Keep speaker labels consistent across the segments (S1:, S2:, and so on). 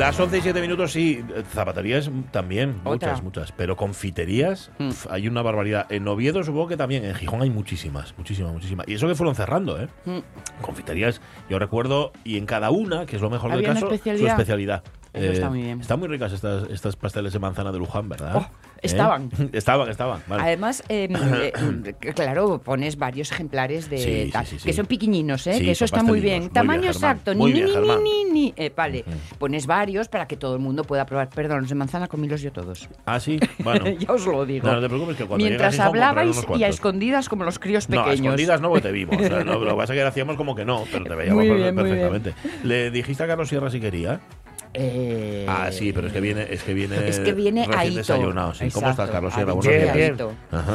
S1: Las 11 y 7 minutos, sí. Zapaterías también,
S2: Otra.
S1: muchas, muchas. Pero confiterías,
S2: Mm.
S1: pf, hay una barbaridad. En Oviedo supongo que también. En Gijón hay muchísimas, muchísimas, muchísimas. Y eso que fueron cerrando, ¿eh?
S2: Mm.
S1: Confiterías, yo recuerdo, y en cada una, que es lo mejor del
S2: ¿Había una
S1: caso,
S2: especialidad?
S1: su especialidad. Eh,
S2: Eso está muy bien.
S1: Están muy ricas estas, estas pasteles de manzana de Luján, ¿verdad?
S2: Oh, estaban.
S1: ¿Eh? estaban, estaban. Vale.
S2: Además, eh, eh, claro, pones varios ejemplares de
S1: Sí, sí,
S2: tal,
S1: sí, sí.
S2: que son pequeñiños, ¿eh? Que eso está muy bien.
S1: Muy
S2: Tamaño
S1: bien,
S2: exacto,
S1: Muy
S2: ni,
S1: bien,
S2: ni, ni, ni, ni. Eh, vale, pones varios para que todo el mundo pueda probar. Perdón, los de manzana comílos yo todos.
S1: Ah, sí, bueno.
S2: ya os lo digo.
S1: No, no te preocupes que cuando
S2: Mientras hablabais y a escondidas como los críos
S1: No, a
S2: pequeños.
S1: escondidas no, porque te vimos. O sea, no, lo que pasa es que hacíamos como que no, pero te veíamos perfectamente. ¿Le dijiste a Carlos Sierra si quería?
S2: Eh,
S1: Ah, sí, pero es que viene, es que viene,
S2: Es que viene
S1: recién desayunado. Sí. ¿Cómo estás, Carlos Sierra? Buenos días.
S3: Bien.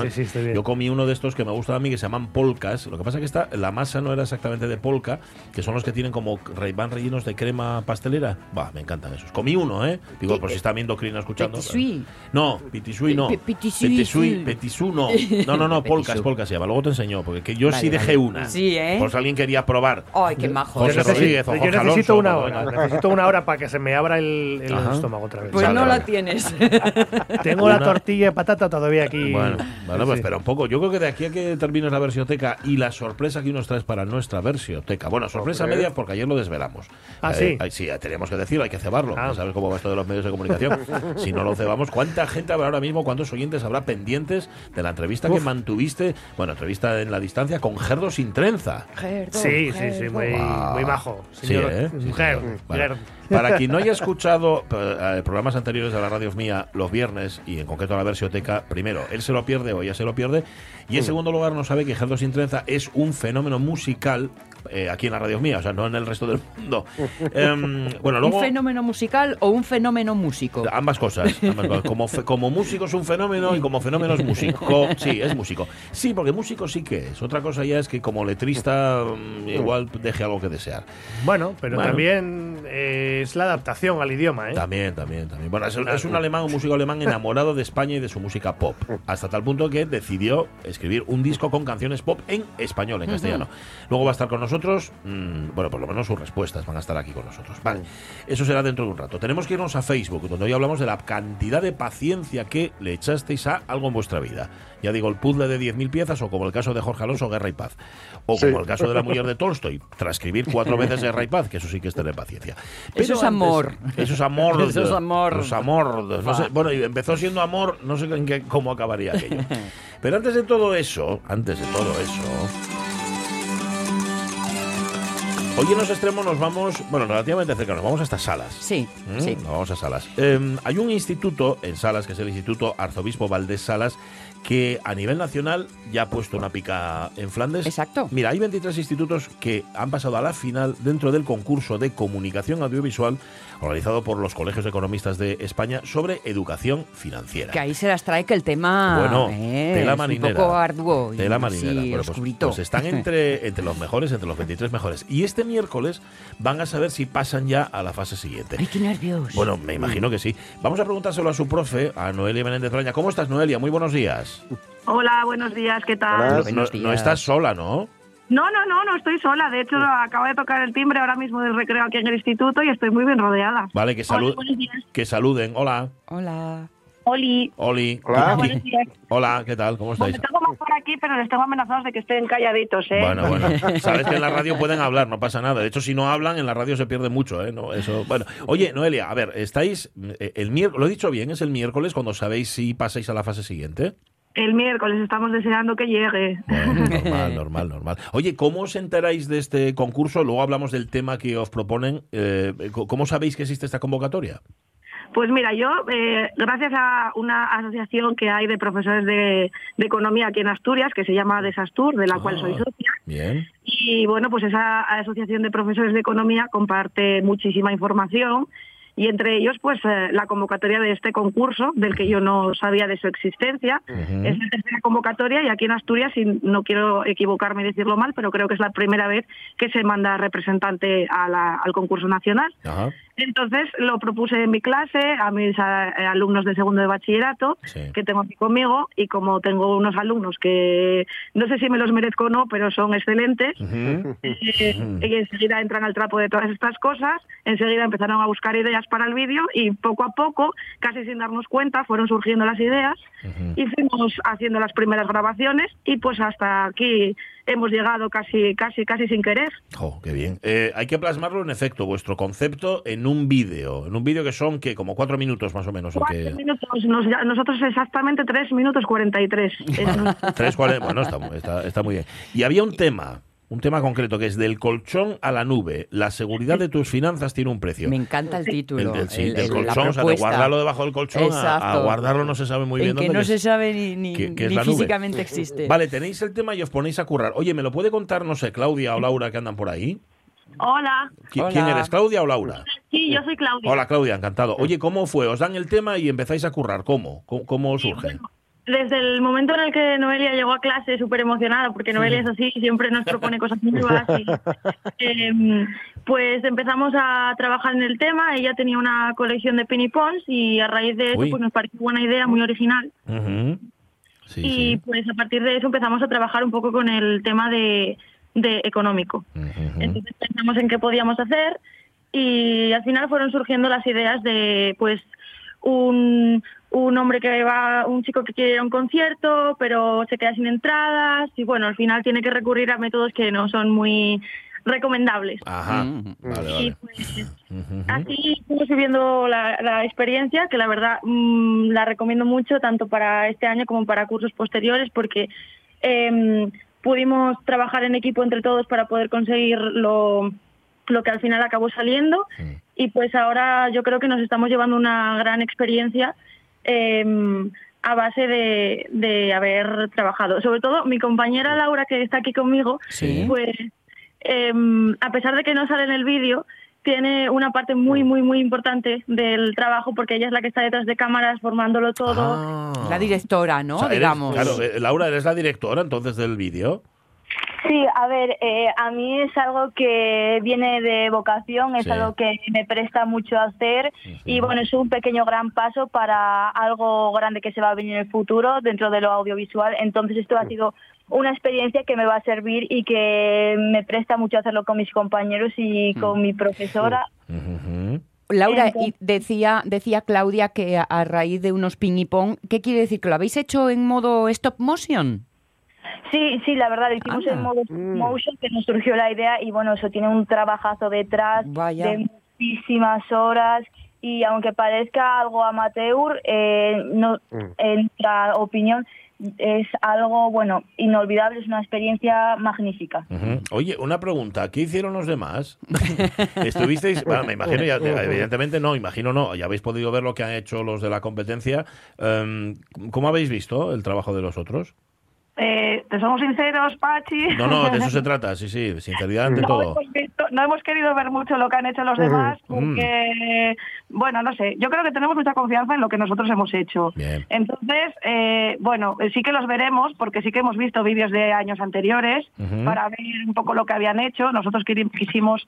S3: Sí, sí, estoy bien.
S1: Yo comí uno de estos que me gusta a mí que se llaman polcas. Lo que pasa es que esta, la masa no era exactamente de polca, que son los que tienen como re- van rellenos de crema pastelera. Va, me encantan esos. Comí uno, ¿eh? Digo,
S2: ¿Qué-
S1: por si está viendo Crina escuchando.
S2: Petit suisse?
S1: No, pitisui no. Petisui,
S2: sí.
S1: petisú no. No, no, no, polcas, polcas se llama. Luego te enseño, porque que yo sí dejé
S2: vale.
S1: una.
S2: Sí, ¿eh?
S1: Por si alguien quería probar.
S2: Ay, qué majo.
S1: José
S3: yo necesito,
S1: Rodríguez o
S3: yo
S1: Jorge
S3: necesito
S1: Alonso,
S3: una
S1: cuando
S3: hora. Necesito una hora para que se me abra el, el estómago otra vez.
S2: Pues
S1: Vale,
S2: no
S1: vale.
S2: la tienes.
S3: Tengo la tortilla de patata todavía aquí.
S1: Bueno, bueno, pues
S3: Sí.
S1: espera un poco. Yo creo que de aquí a que termines la versioteca y la sorpresa que nos traes para nuestra versioteca. Bueno, sorpresa
S3: Hombre.
S1: media porque ayer lo desvelamos.
S3: Ah,
S1: Eh,
S3: sí.
S1: eh, sí, teníamos que decirlo, hay que cebarlo.
S3: Ah.
S1: Sabes cómo va esto de los medios de comunicación. si no lo cebamos, ¿cuánta gente habrá ahora mismo, cuántos oyentes habrá pendientes de la entrevista que
S3: Uf.
S1: mantuviste, bueno, entrevista en la distancia con Gerdo sin trenza?
S2: Gerdo,
S3: Sí, sí, sí, muy,
S1: Wow.
S3: muy majo.
S1: Sí,
S3: Señor,
S1: ¿eh? Sí, señor. Vale. Para quien no haya escuchado eh, programas anteriores de la radio mía los viernes y en concreto la versioteca, primero, él se lo pierde o ella se lo pierde y en
S3: Mm.
S1: segundo lugar no sabe que Gerdo Sin Trenza es un fenómeno musical eh, aquí en la radio mía, o sea, no en el resto del mundo. Em, bueno, luego...
S2: ¿Un fenómeno musical o un fenómeno músico?
S1: Ambas cosas, ambas cosas. Como, fe- como músico es un fenómeno y como fenómeno es músico. Sí, es músico. Sí, porque músico sí que es. Otra cosa ya es que como letrista mm, igual deje algo que desear.
S3: Bueno, pero
S1: Bueno.
S3: también eh, es la adaptación al idioma, ¿eh?
S1: También, también, también. Bueno, es, es un alemán, un músico alemán enamorado de España y de su música pop. Hasta tal punto que decidió escribir un disco con canciones pop en español, en castellano. Luego va a estar con nosotros, mm, bueno, por lo menos sus respuestas van a estar aquí con nosotros. Vale, eso será dentro de un rato. Tenemos que irnos a Facebook, donde hoy hablamos de la cantidad de paciencia que le echasteis a algo en vuestra vida. Ya digo, el puzzle de 10.000 piezas, o como el caso de Jorge Alonso, Guerra y Paz. O como el caso de la mujer de Tolstoy, transcribir cuatro veces Guerra y Paz, que eso sí que es tener paciencia.
S2: Eso es amor.
S1: Eso es amor.
S2: Eso es amor.
S1: Es amor. No sé, bueno, y empezó siendo amor, no sé en qué, cómo acabaría aquello. Pero antes de todo eso, antes de todo eso. Hoy en los extremos nos vamos, bueno, relativamente cerca, nos vamos hasta Salas.
S2: Sí,
S1: Mm,
S2: sí.
S1: nos Vamos a Salas. Eh, hay un instituto en Salas, que es el Instituto Arzobispo Valdés Salas, que a nivel nacional ya ha puesto una pica en Flandes.
S2: Exacto.
S1: Mira, hay 23 institutos que han pasado a la final dentro del concurso de comunicación audiovisual organizado por los colegios de economistas de España sobre educación financiera.
S2: Que ahí se las trae que el tema
S1: Bueno,
S2: eh,
S1: tela
S2: es
S1: marinera.
S2: un poco arduo y
S1: Tela marinera. Bueno, pues- pues están entre, entre los mejores, entre los 23 mejores. Y este miércoles van a saber si pasan ya a la fase siguiente.
S2: Ay, qué nervios.
S1: Bueno, me imagino que sí. Vamos a preguntárselo a su profe, a Noelia Menéndez Braña. ¿Cómo estás, Noelia? Muy buenos días.
S4: Hola, buenos días, ¿qué tal?
S1: No,
S2: Buenos
S1: no- no
S2: días.
S1: estás sola, ¿no?
S4: No, no, no, no estoy sola. De hecho, acabo de tocar el timbre ahora mismo del recreo aquí en el instituto y estoy muy bien rodeada.
S1: Vale, que, salu-
S4: Hola,
S1: que saluden. Hola,
S2: Hola.
S4: Oli.
S1: Oli.
S4: Hola,
S1: ¿Qué-
S4: buenos días.
S1: Hola, ¿qué tal? ¿Cómo estáis?
S4: Bueno, tengo más por aquí, pero les tengo amenazados de que estén calladitos, ¿eh?
S1: Bueno, bueno. Sabes que en la radio pueden hablar, no pasa nada. De hecho, si no hablan, en la radio se pierde mucho, ¿eh? No, eso, bueno. Oye, Noelia, a ver, estáis eh, el miércoles, lo he dicho bien, es el miércoles cuando sabéis si pasáis a la fase siguiente.
S4: El miércoles estamos deseando que llegue.
S1: Bueno, normal, normal, normal. Oye, ¿cómo os enteráis de este concurso? Luego hablamos del tema que os proponen. Eh, ¿Cómo sabéis que existe esta convocatoria?
S4: Pues mira, yo, eh, gracias a una asociación que hay de profesores de, de economía aquí en Asturias, que se llama Desastur, de la cual
S1: Ah.
S4: soy socia,
S1: Bien.
S4: Y bueno, pues esa asociación de profesores de economía comparte muchísima información y entre ellos pues eh, la convocatoria de este concurso del que yo no sabía de su existencia. Es la tercera convocatoria y aquí en Asturias, y no quiero equivocarme y decirlo mal, pero creo que es la primera vez que se manda representante a la- al concurso nacional. Entonces lo propuse en mi clase a mis eh, alumnos de segundo de bachillerato
S1: Sí.
S4: que tengo aquí conmigo y como tengo unos alumnos que no sé si me los merezco o no, pero son excelentes, eh, y enseguida entran al trapo de todas estas cosas, enseguida empezaron a buscar ideas para el vídeo y poco a poco, casi sin darnos cuenta, fueron surgiendo las ideas y fuimos haciendo las primeras grabaciones y pues hasta aquí hemos llegado casi casi casi sin querer.
S1: Jo, qué bien. Eh, hay que plasmarlo en efecto, vuestro concepto, en un vídeo. En un vídeo que son, que Como cuatro minutos más o menos. el
S4: Cuatro
S1: que-
S4: minutos, nos- ya- nosotros exactamente tres minutos 43. Es nuestro-
S1: Tres, bueno, está, mu- está, está muy bien. Y había un tema, un tema concreto, que es del colchón a la nube. La seguridad de tus finanzas tiene un precio.
S2: Me encanta el
S1: El
S2: título.
S1: sí,
S2: el-
S1: del colchón, o sea, de guardarlo debajo del colchón a- guardarlo no se sabe muy bien
S2: En que
S1: dónde,
S2: no
S1: es-
S2: se sabe ni, ni,
S1: que- que es
S2: ni
S1: la nube.
S2: físicamente existe.
S1: Vale, tenéis el tema y os ponéis a currar. Oye, ¿me lo puede contar, no sé, Claudia o Laura que andan por ahí?
S4: Hola,
S1: ¿Qui-
S2: Hola.
S1: ¿Quién eres, Claudia o Laura?
S4: sí, yo soy Claudia.
S1: Hola, Claudia, encantado. Oye, ¿cómo fue? ¿Os dan el tema y empezáis a currar? ¿Cómo? ¿Cómo, cómo surge?
S4: Desde el momento en el que Noelia llegó a clase súper emocionada, porque Noelia es así, siempre nos propone cosas nuevas, y, em, pues empezamos a trabajar en el tema. Ella tenía una colección de penny pons y a raíz de eso
S1: Uy.
S4: pues nos pareció buena idea, muy original.
S1: Sí,
S4: y
S1: sí.
S4: pues a partir de eso empezamos a trabajar un poco con el tema de, de económico. Entonces pensamos en qué podíamos hacer y al final fueron surgiendo las ideas de pues un, un hombre que va, un chico que quiere ir a un concierto pero se queda sin entradas y bueno, al final tiene que recurrir a métodos que no son muy recomendables.
S1: Ajá.
S2: Mm.
S1: Vale,
S4: Y
S1: vale.
S4: pues así estamos viviendo la, la experiencia, que la verdad mm, la recomiendo mucho tanto para este año como para cursos posteriores, porque em, pudimos trabajar en equipo entre todos para poder conseguir lo, lo que al final acabó saliendo. Y pues ahora yo creo que nos estamos llevando una gran experiencia. em, a base de, de haber trabajado. Sobre todo mi compañera Laura, que está aquí conmigo,
S2: Sí.
S4: pues em, a pesar de que no sale en el vídeo, tiene una parte muy, muy, muy importante del trabajo porque ella es la que está detrás de cámaras formándolo todo.
S1: Ah.
S2: La directora, ¿no?
S1: O sea, eres-
S2: Digamos.
S1: claro, eh, Laura, eres la directora entonces del vídeo.
S5: Sí, a ver, eh, a mí es algo que viene de vocación, es
S1: Sí.
S5: algo que me presta mucho a hacer y bueno, es un pequeño gran paso para algo grande que se va a venir en el futuro dentro de lo audiovisual. Entonces esto ha sido una experiencia que me va a servir y que me presta mucho hacerlo con mis compañeros y con mi profesora.
S2: Laura,
S5: Entonces-
S2: y decía, decía Claudia que a, a raíz de unos ping y pong, ¿qué quiere decir? ¿Que lo habéis hecho en modo stop motion?
S5: Sí, sí, la verdad, lo hicimos
S2: Anda.
S5: en modo stop motion, que nos surgió la idea y bueno, eso tiene un trabajazo detrás
S2: Vaya.
S5: de muchísimas horas y aunque parezca algo amateur, eh, no, en nuestra opinión es algo, bueno, inolvidable, es una experiencia magnífica.
S1: Oye, una pregunta, ¿qué hicieron los demás? Estuvisteis, bueno, me imagino, ya, evidentemente no, imagino no, ya habéis podido ver lo que han hecho los de la competencia. Em, ¿Cómo habéis visto el trabajo de los otros?
S4: Eh, te somos sinceros, Pachi.
S1: No, no, de eso se trata, sí, sí, sinceridad ante
S4: No
S1: todo.
S4: hemos, visto- no hemos querido ver mucho lo que han hecho los demás porque, bueno, no sé, yo creo que tenemos mucha confianza en lo que nosotros hemos hecho.
S1: Bien.
S4: Entonces, eh, bueno, eh, sí que los veremos porque sí que hemos visto vídeos de años anteriores para ver un poco lo que habían hecho. Nosotros quisimos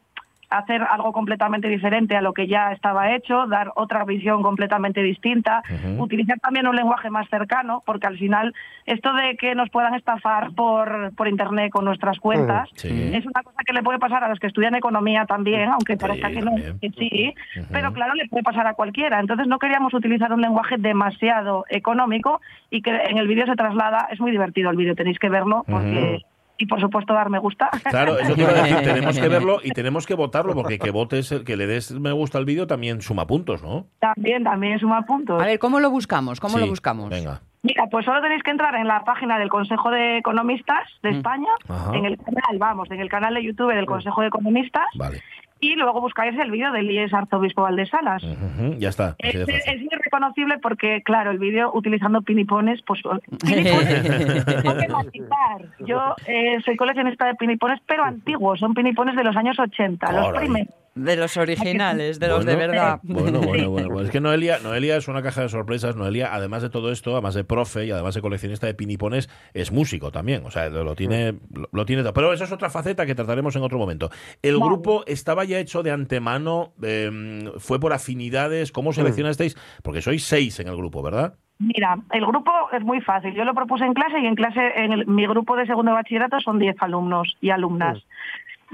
S4: hacer algo completamente diferente a lo que ya estaba hecho, dar otra visión completamente distinta, utilizar también un lenguaje más cercano, porque al final esto de que nos puedan estafar por, por internet con nuestras cuentas
S1: Sí.
S4: es una cosa que le puede pasar a los que estudian economía también, aunque parezca que no, que sí, pero claro, le puede pasar a cualquiera. Entonces no queríamos utilizar un lenguaje demasiado económico y que en el vídeo se traslada, es muy divertido el vídeo, tenéis que verlo porque... Y por supuesto dar me gusta.
S1: Claro, eso te iba a decir, tenemos que verlo y tenemos que votarlo, porque que votes, que le des me gusta al vídeo también suma puntos, ¿no?
S4: también, también suma puntos.
S2: A ver, ¿cómo lo buscamos? ¿Cómo
S1: Sí,
S2: lo buscamos?
S1: Venga.
S4: Mira, pues solo tenéis que entrar en la página del Consejo de Economistas de España,
S1: Ajá.
S4: en el canal, vamos, en el canal de YouTube del Consejo de Economistas,
S1: Vale.
S4: Y luego buscáis el vídeo del IES Arzobispo Valdesalas.
S1: Ujú, Ya está. así
S4: Es, es muy reconocible porque, claro, el vídeo utilizando pinipones, pues pinipones, tengo que matizar. Yo eh, soy coleccionista de pinipones, pero antiguos, son pinipones de los años 80, los primeros.
S2: De los originales, de los de
S1: Bueno,
S2: verdad.
S1: Bueno, bueno, bueno. Pues es que Noelia, Noelia es una caja de sorpresas. Noelia, además de todo esto, además de profe y además de coleccionista de pinipones, es músico también. O sea, lo, lo tiene, lo, lo tiene todo. Pero eso es otra faceta que trataremos en otro momento. El
S4: Vale.
S1: grupo estaba ya hecho de antemano, eh, fue por afinidades. ¿Cómo seleccionasteis? Porque sois seis en el grupo, ¿verdad?
S4: Mira, el grupo es muy fácil. Yo lo propuse en clase y en clase, en el- mi grupo de segundo de bachillerato son 10 alumnos y alumnas.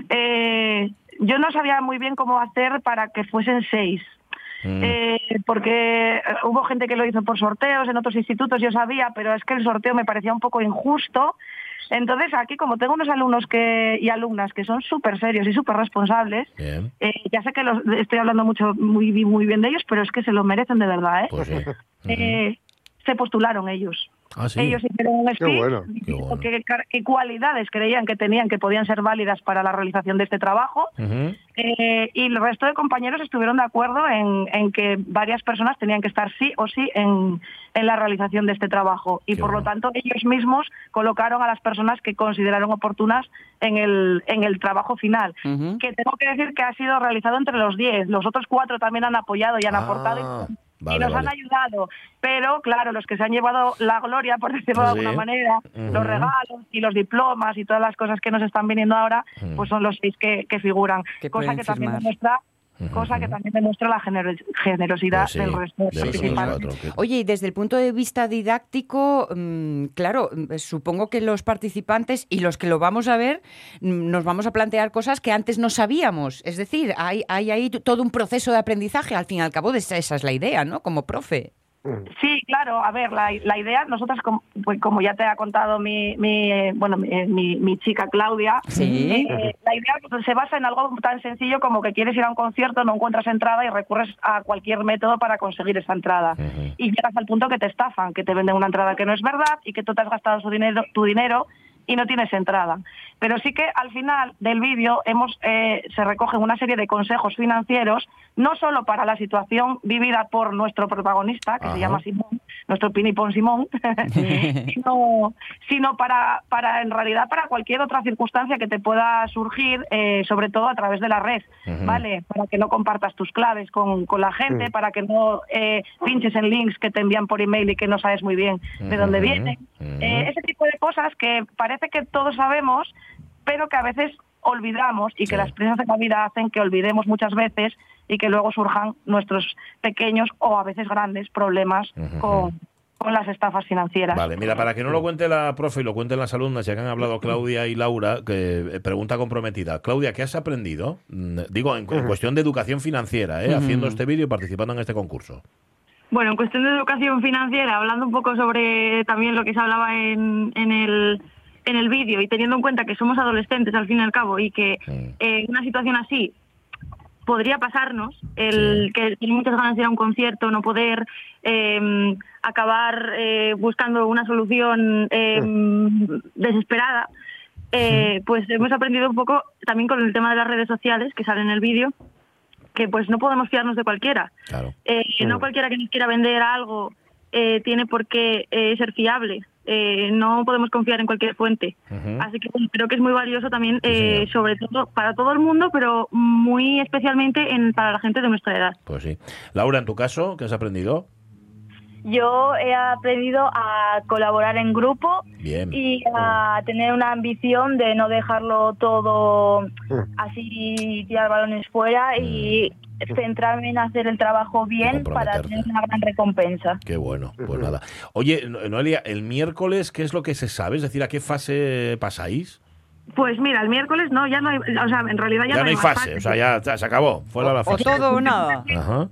S4: Eh, yo no sabía muy bien cómo hacer para que fuesen seis.
S1: Mm.
S4: Eh, porque eh, hubo gente que lo hizo por sorteos en otros institutos, yo sabía, pero es que el sorteo me parecía un poco injusto. Entonces, aquí, como tengo unos alumnos que, y alumnas que son súper serios y súper responsables, eh, ya sé que los, estoy hablando mucho muy, muy bien de ellos, pero es que se lo merecen de verdad. ¿eh?
S1: Pues sí.
S4: Eh, se postularon ellos.
S1: Ah, sí.
S4: Ellos hicieron un
S6: bueno.
S1: Qué bueno.
S4: qué, cualidades creían que tenían que podían ser válidas para la realización de este trabajo. Eh, y el resto de compañeros estuvieron de acuerdo en, en que varias personas tenían que estar sí o sí en, en la realización de este trabajo. Y
S1: Qué
S4: por lo tanto, ellos mismos colocaron a las personas que consideraron oportunas en el, en el trabajo final. Que tengo que decir que ha sido realizado entre los 10. Los otros cuatro también han apoyado y han
S1: Ah,
S4: aportado. Y-
S1: vale,
S4: y nos
S1: vale.
S4: han ayudado. Pero, claro, los que se han llevado la gloria, por decirlo de
S1: Sí.
S4: alguna manera, los regalos y los diplomas y todas las cosas que nos están viniendo ahora,
S1: Mm.
S4: pues son los seis que, que figuran. Cosa que también demuestra cosa que también demuestra la genero- generosidad
S1: Pues sí,
S4: del resto de participantes.
S2: Oye, y desde el punto de vista didáctico, mm, claro, mm, supongo que los participantes y los que lo vamos a ver mm, nos vamos a plantear cosas que antes no sabíamos. Es decir, hay, hay ahí todo un proceso de aprendizaje. Al fin y al cabo, esa es la idea, ¿no? Como profe.
S4: Sí, claro, a ver, la, la idea, nosotras, como, pues, como ya te ha contado mi, mi, eh, bueno, mi, mi- mi chica Claudia,
S2: Sí.
S4: eh, la idea pues, se basa en algo tan sencillo como que quieres ir a un concierto, no encuentras entrada y recurres a cualquier método para conseguir esa entrada. Y llegas al punto que te estafan, que te venden una entrada que no es verdad y que tú te has gastado su dinero, tu dinero y no tienes entrada. Pero sí que al final del vídeo hemos eh, se recogen una serie de consejos financieros, no solo para la situación vivida por nuestro protagonista, que
S1: Ajá.
S4: se llama Simón, nuestro pinipón Simón, sino, sino para, para en realidad para cualquier otra circunstancia que te pueda surgir, eh, sobre todo a través de la red. ¿vale? Para que no compartas tus claves con, con la gente, para que no eh, pinches en links que te envían por email y que no sabes muy bien de dónde vienen. Eh, ese tipo de cosas que parece que todos sabemos, pero que a veces olvidamos y que
S1: Sí.
S4: las prisas de la vida hacen que olvidemos muchas veces y que luego surjan nuestros pequeños o a veces grandes problemas con, con las estafas financieras.
S1: Vale, mira, para que no lo cuente la profe y lo cuenten las alumnas, ya que han hablado Claudia y Laura, que eh, pregunta comprometida. Claudia, ¿qué has aprendido? Mm, Digo, en, en cuestión de educación financiera, ¿eh? Haciendo este vídeo y participando en este concurso.
S7: Bueno, en cuestión de educación financiera, hablando un poco sobre también lo que se hablaba en, en el, en el vídeo y teniendo en cuenta que somos adolescentes al fin y al cabo y que
S1: Mm.
S7: eh, en una situación así podría pasarnos el
S1: Sí.
S7: que tener muchas ganas de ir a un concierto, no poder eh, acabar eh, buscando una solución eh, desesperada, eh, pues hemos aprendido un poco también con el tema de las redes sociales que sale en el vídeo, que pues no podemos fiarnos de cualquiera.
S1: Claro.
S7: Eh, No cualquiera que nos quiera vender algo eh, tiene por qué ser fiable. Eh, no podemos confiar en cualquier fuente. Así que bueno, creo que es muy valioso también, eh, sobre todo para todo el mundo, pero muy especialmente en, para la gente de nuestra edad.
S1: Pues sí. Laura, en tu caso, ¿qué has aprendido?
S4: Yo he aprendido a colaborar en grupo
S1: Bien.
S4: y a tener una ambición de no dejarlo todo así tirar balones fuera y centrarme en hacer el trabajo bien para tener una gran recompensa.
S1: Qué bueno, pues nada. Oye, No- Noelia, el miércoles, ¿qué es lo que se sabe? Es decir, ¿a qué fase pasáis?
S7: Pues mira, el miércoles no, ya no hay, o sea, en realidad ya,
S1: Ya no hay
S7: más
S1: fase, o sea, ya, ya se acabó, fuera la
S2: O
S1: fase.
S2: todo o nada.
S1: Ajá.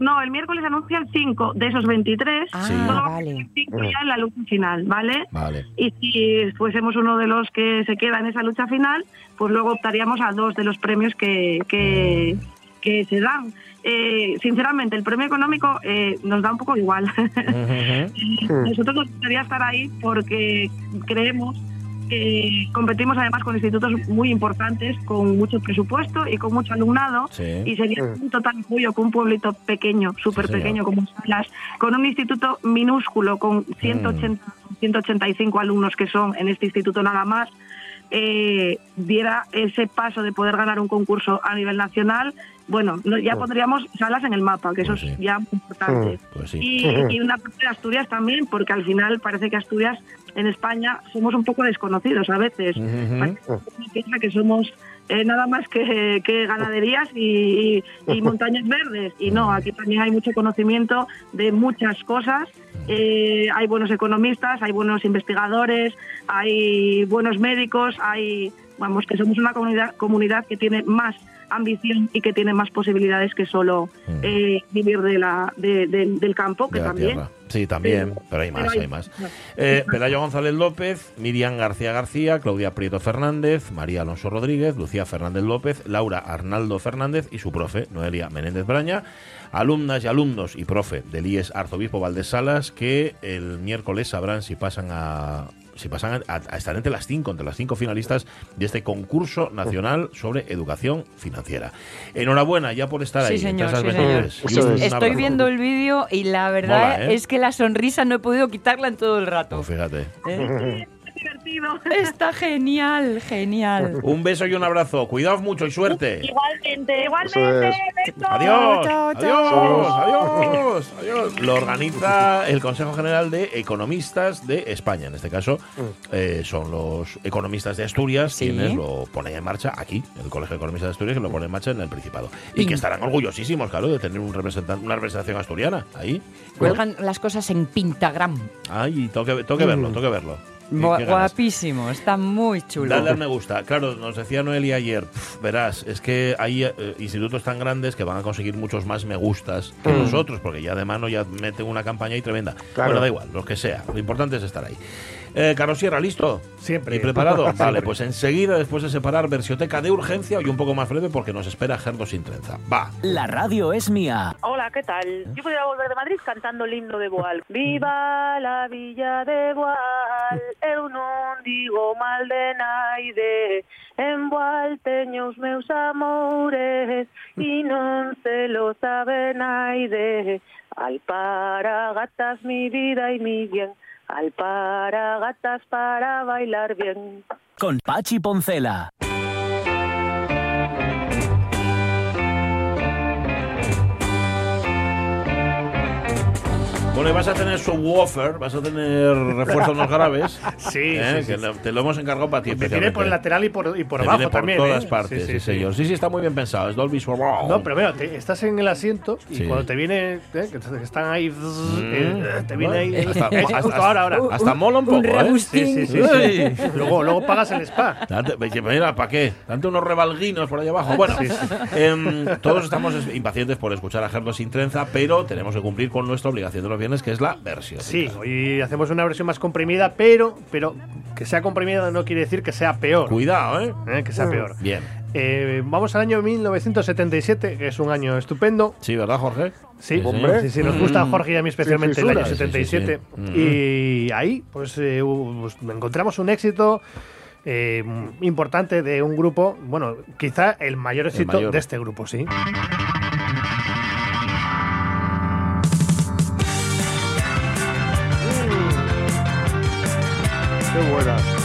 S7: No, el miércoles anuncia el 5 de esos 23.
S2: Ah,
S1: Sí.
S2: vale.
S7: el 5 ya en la lucha final, ¿vale?
S1: Vale.
S7: Y si fuésemos uno de los que se queda en esa lucha final, pues luego optaríamos a dos de los premios que, que, que se dan. Eh, sinceramente, el premio económico eh, nos da un poco igual. Nosotros nos gustaría estar ahí porque creemos que competimos además con institutos muy importantes, con mucho presupuesto y con mucho alumnado.
S1: Sí.
S7: Y sería un total orgullo que un pueblito pequeño, súper pequeño como Salas, con un instituto minúsculo, con 180, 185 alumnos que son en este instituto nada más,
S4: eh, diera ese paso de poder ganar un concurso a nivel nacional, bueno, no- ya pondríamos salas en el mapa, que eso
S1: Pues sí.
S4: es ya muy importante.
S1: Pues sí.
S4: Y, y una parte de Asturias también, porque al final parece que Asturias en España somos un poco desconocidos a veces. Parece uno piensa que somos eh, nada más que, que ganaderías y, y- y montañas verdes. Y no, aquí también hay mucho conocimiento de muchas cosas. Eh, hay buenos economistas, hay buenos investigadores, hay buenos médicos, hay, vamos, que somos una comunidad, comunidad que tiene más ambición y que tiene más posibilidades que solo eh, vivir de la, de- del- del campo, que
S1: de
S4: también.
S1: tierra. Sí, también,
S4: Pero-
S1: pero hay más,
S4: pero hay-
S1: hay más. Eh, Pelayo González López, Miriam García García, Claudia Prieto Fernández, María Alonso Rodríguez, Lucía Fernández López, Laura Arnaldo Fernández y su profe, Noelia Menéndez Braña, alumnas y alumnos y profe del IES Arzobispo Valdés Salas, que el miércoles sabrán si pasan a si pasan a, a estar entre las cinco, entre las cinco finalistas de este concurso nacional sobre educación financiera. Enhorabuena ya por estar
S2: Sí,
S1: ahí.
S2: señor, sí, señor.
S1: 23. Y
S8: Eso
S1: un
S8: es.
S2: Estoy viendo el vídeo y la verdad
S1: Mola, ¿eh?
S2: es que la sonrisa no he podido quitarla en todo el rato.
S1: Pues fíjate.
S2: ¿Eh?
S4: Divertido.
S2: Está genial, genial.
S1: Un beso y un abrazo. Cuidaos mucho y suerte.
S9: Igualmente.
S4: Igualmente,
S8: es.
S1: Adiós,
S2: Chao,
S1: adiós,
S2: chao.
S1: adiós, adiós. Lo organiza el Consejo General de Economistas de España. En este caso, eh, son los economistas de Asturias
S2: Sí.
S1: quienes lo ponen en marcha aquí, en el Colegio de Economistas de Asturias, que lo pone en marcha en el Principado. Y que estarán orgullosísimos, claro, de tener un representante, una representación asturiana ahí.
S2: Cuelgan las cosas en Pintagram.
S1: Ay, tengo que, tengo que verlo, tengo que verlo.
S2: Guapísimo, está muy chulo.
S1: Dale al me gusta. Claro, nos decía Noelia ayer, "Pf, verás, es que hay eh, institutos tan grandes que van a conseguir muchos más me gustas que nosotros, porque ya de mano ya meten una campaña ahí tremenda.
S8: Claro.
S1: Bueno, da igual, lo que sea. Lo importante es estar ahí. Eh, Carlos Sierra, ¿listo?
S3: Siempre.
S1: ¿Y preparado?
S3: Siempre.
S1: Vale, pues enseguida, después de separar versioteca de urgencia y un poco más breve porque nos espera Gerdo sin trenza. Va.
S10: La radio es mía.
S9: Hola, ¿qué tal? Yo podría volver de Madrid cantando el himno de Boal. Viva la villa de Boal, eu non digo mal de naide. En Boal teño os meus amores e non se lo sabe naide. Alparagatas mi vida y mi bien, alparagatas para bailar bien.
S10: Con Pachi Poncela.
S1: Bueno, y vas a tener subwoofer, vas a tener refuerzos no graves.
S3: Sí,
S1: ¿eh?
S3: sí, sí,
S1: que
S3: sí.
S1: te lo hemos encargado para ti.
S3: Me tiene
S1: especialmente.
S3: por el lateral y por, y por
S1: Te
S3: abajo
S1: viene por
S3: también.
S1: todas
S3: ¿eh?
S1: partes, sí,
S3: Sí, sí, sí.
S1: señor. Sí, sí, está muy bien pensado. Es Dolby Surround.
S3: No, pero mira, te- estás en el asiento y
S1: Sí.
S3: cuando te viene, eh, que están ahí, eh, te viene ahí.
S1: Hasta- hasta-
S3: justo ahora, ahora.
S1: Hasta mola un
S2: un
S1: poco, ¿eh?
S3: Sí, sí, sí. Luego, luego pagas el spa.
S1: Mira, ¿para qué? Dante unos rebalguinos por ahí abajo. Bueno, em, todos estamos es- impacientes por escuchar a Gerdo sin trenza, pero tenemos que cumplir con nuestra obligación de los que es la versión.
S3: Sí, hoy hacemos una versión más comprimida, pero, pero que sea comprimida no quiere decir que sea peor.
S1: Cuidado, ¿eh?
S3: eh, que sea peor.
S1: Bien.
S3: Eh, vamos al año 1977, que es un año estupendo.
S1: Sí, ¿verdad, Jorge?
S3: Sí,
S8: Hombre.
S3: sí, sí, nos gusta a Jorge y a mí especialmente el año
S8: fisuras.
S3: 77.
S1: Sí, sí, sí.
S3: Y ahí, pues, eh, pues, encontramos un éxito eh, importante de un grupo, bueno, quizá el mayor éxito
S1: mayor.
S3: de este grupo, sí.
S8: Qué buena.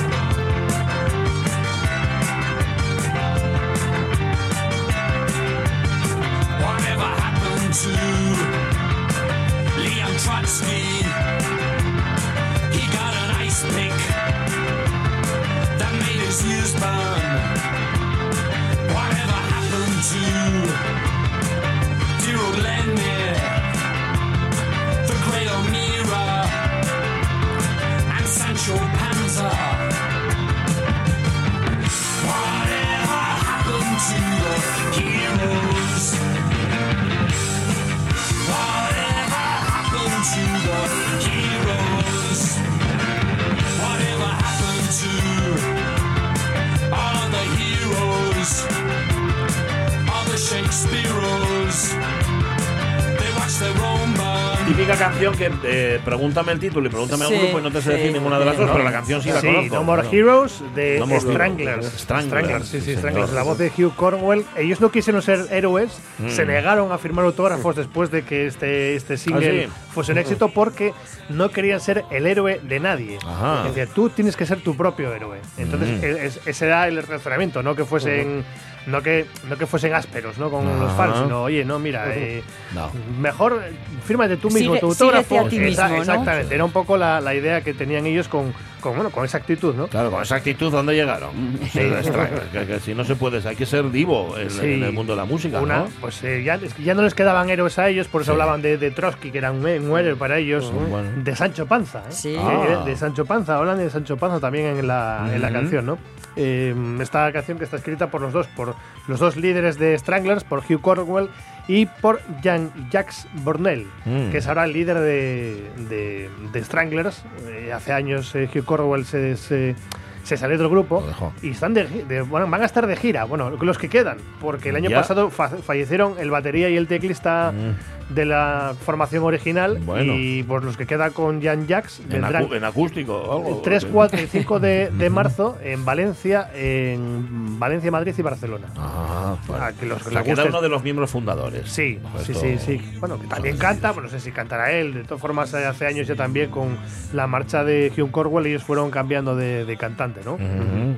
S1: Pregúntame el título y pregúntame
S2: Sí,
S1: al grupo y no te sé
S2: sí.
S1: decir ninguna de las dos, pero la canción sí la
S3: Sí,
S1: conozco.
S3: No More. Heroes de
S1: No
S3: Stranglers.
S1: Stranglers,
S3: sí,
S1: sí.
S3: Stranglers. La voz de Hugh Cornwell. Ellos no quisieron ser héroes,
S1: Mm.
S3: se negaron a firmar autógrafos después de que este, este single
S1: Ah, sí.
S3: fuese un éxito porque no querían ser el héroe de nadie.
S1: Ajá.
S3: Decía, tú tienes que ser tu propio héroe. Entonces,
S1: Mm.
S3: e- es- ese era el razonamiento, no que fuesen. No que, no que fuesen ásperos ¿no? con los fans, sino, oye, no, mira, eh,
S1: No.
S3: mejor eh, fírmate tú mismo
S2: Sigue-
S3: tu autógrafo.
S2: síguete a ti
S3: Esa-
S2: mismo, ¿no?
S3: Exactamente, era un poco la, la idea que tenían ellos con, con, bueno, con esa actitud, ¿no?
S1: Claro, con esa actitud, ¿dónde llegaron? Sí, Stranglers, que, que si no se puede, hay que ser divo en,
S3: Sí.
S1: en el mundo de la música,
S3: Una,
S1: ¿no?
S3: pues eh, ya, ya no les quedaban héroes a ellos, por eso
S1: Sí.
S3: hablaban de, de Trotsky, que era un, héroe para ellos,
S1: bueno.
S3: de Sancho Panza. ¿eh?
S2: Sí.
S1: Ah.
S3: De Sancho Panza, hablan de Sancho Panza también en la, en la canción, ¿no? Eh, esta canción que está escrita por los dos, por los dos líderes de Stranglers, por Hugh Cornwell y por Jan Jacques Bornell,
S1: Mm.
S3: que es ahora el líder de, de- de Stranglers. Eh, hace años eh, Hugh Cornwell se, se, se salió del grupo y están de, de- bueno, van a estar de gira, bueno, los que quedan, porque el año pasado fa- fallecieron el batería y el teclista
S1: Mm.
S3: De la formación original
S1: Bueno.
S3: y pues los que quedan con Jan
S1: En,
S3: vendrán
S1: acu- en acústico o algo.
S3: el 3, 4 y 5 de, de marzo en Valencia, en Valencia, Madrid y Barcelona.
S1: Ah, bueno.
S3: Que los que
S1: queda uno de los miembros fundadores.
S3: Sí,
S1: Pues
S3: sí,
S1: esto-
S3: sí, sí. Bueno, que también canta, bueno, no sé si cantará él. De todas formas, eh, hace años ya también con la marcha de Hugh Cornwell ellos fueron cambiando de, de cantante, ¿no?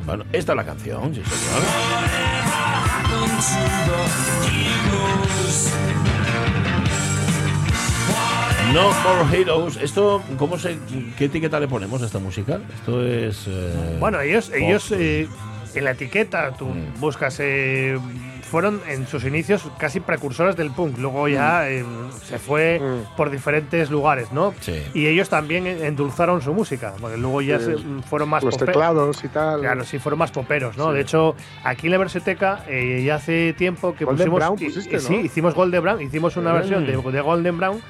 S1: Bueno, esta es la canción, sí, señor. No More Heroes. Esto, ¿cómo se, ¿Qué etiqueta le ponemos a esta música? Esto es. eh,
S3: Bueno, ellos,
S1: pop.
S3: ellos eh, en la etiqueta, tú
S1: Mm.
S3: buscas, eh, fueron en sus inicios casi precursores del punk. Luego ya eh, se fue por diferentes lugares, ¿no?
S1: Sí.
S3: Y ellos también endulzaron su música, porque luego ya se- fueron más
S7: Los teclados y tal.
S3: Claro, sí, fueron más poperos, ¿no?
S7: Sí.
S3: De hecho, aquí en la Verseteca eh, ya hace tiempo que
S7: Golden
S3: pusimos.
S7: Brown pusiste,
S3: y sí,
S7: ¿no?
S3: hicimos Golden Brown, hicimos una
S1: Mm.
S3: versión de, de Golden Brown.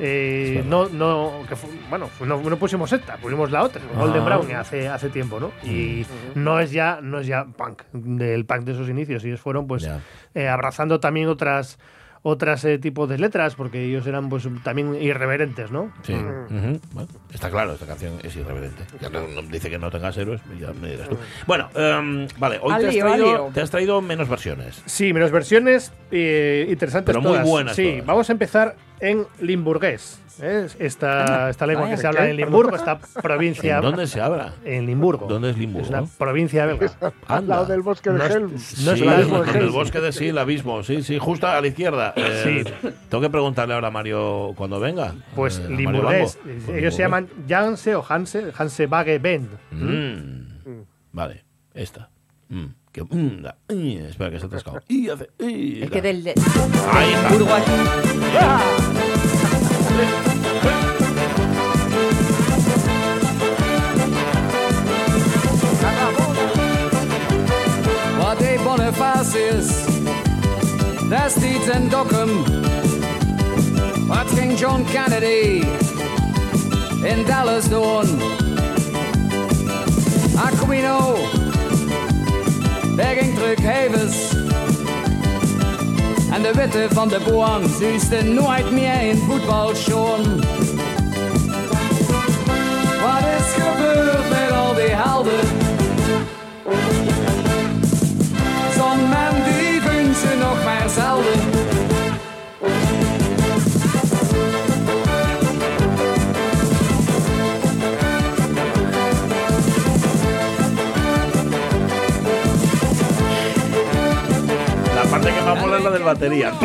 S3: Eh, no, no, que bueno, no, no pusimos esta, pusimos la otra, Golden
S1: Ah.
S3: Brown, hace, hace tiempo, ¿no? Y no es ya, no es ya punk, del punk de sus inicios. Ellos fueron, pues, eh, abrazando también otras otras eh, tipos de letras, porque ellos eran, pues, también irreverentes, ¿no?
S1: Sí. Bueno, está claro, esta canción es irreverente. Ya no, no- dice que no tengas héroes, ya me dirás tú. Bueno, em, vale, hoy te has, traído,
S2: lío.
S1: te has traído menos versiones.
S3: Sí, menos versiones eh, interesantes
S1: Pero muy
S3: todas.
S1: buenas
S3: Sí,
S1: todas.
S3: vamos a empezar en limburgués. ¿eh? Esta, esta lengua
S2: vaya.
S3: que se habla en Limburgo, esta provincia.
S1: ¿En dónde se habla?
S3: En Limburgo.
S1: ¿Dónde es Limburgo?
S3: Es una provincia belga.
S7: Al lado del bosque de
S3: No es-
S7: Helm.
S3: no
S1: sí,
S3: es
S1: el bosque de sí, el abismo, sí, sí, justo a la izquierda. Eh, Tengo que preguntarle ahora a Mario cuando venga.
S3: Pues
S1: Eh,
S3: limburgués. Ellos se llaman Janse o Hanse, Hanse Bage Bend.
S1: Mm. Vale, esta. Mm. Que, mm, da, y, espera, que se ha atascado. Y hace, y,
S2: Es que del, de,
S1: Ahí está.
S2: Limburgo aquí.
S11: Wat deed Bonifacius destijds in Dockham? Wat ging John Kennedy in Dallas doen? Aquino, ging terughevens. En de witte van de boom zuisten nooit meer in voetbalschoen. Wat is gebeurd met al die helden? Zo'n man die ze nog maar zelden.
S1: Es la del batería.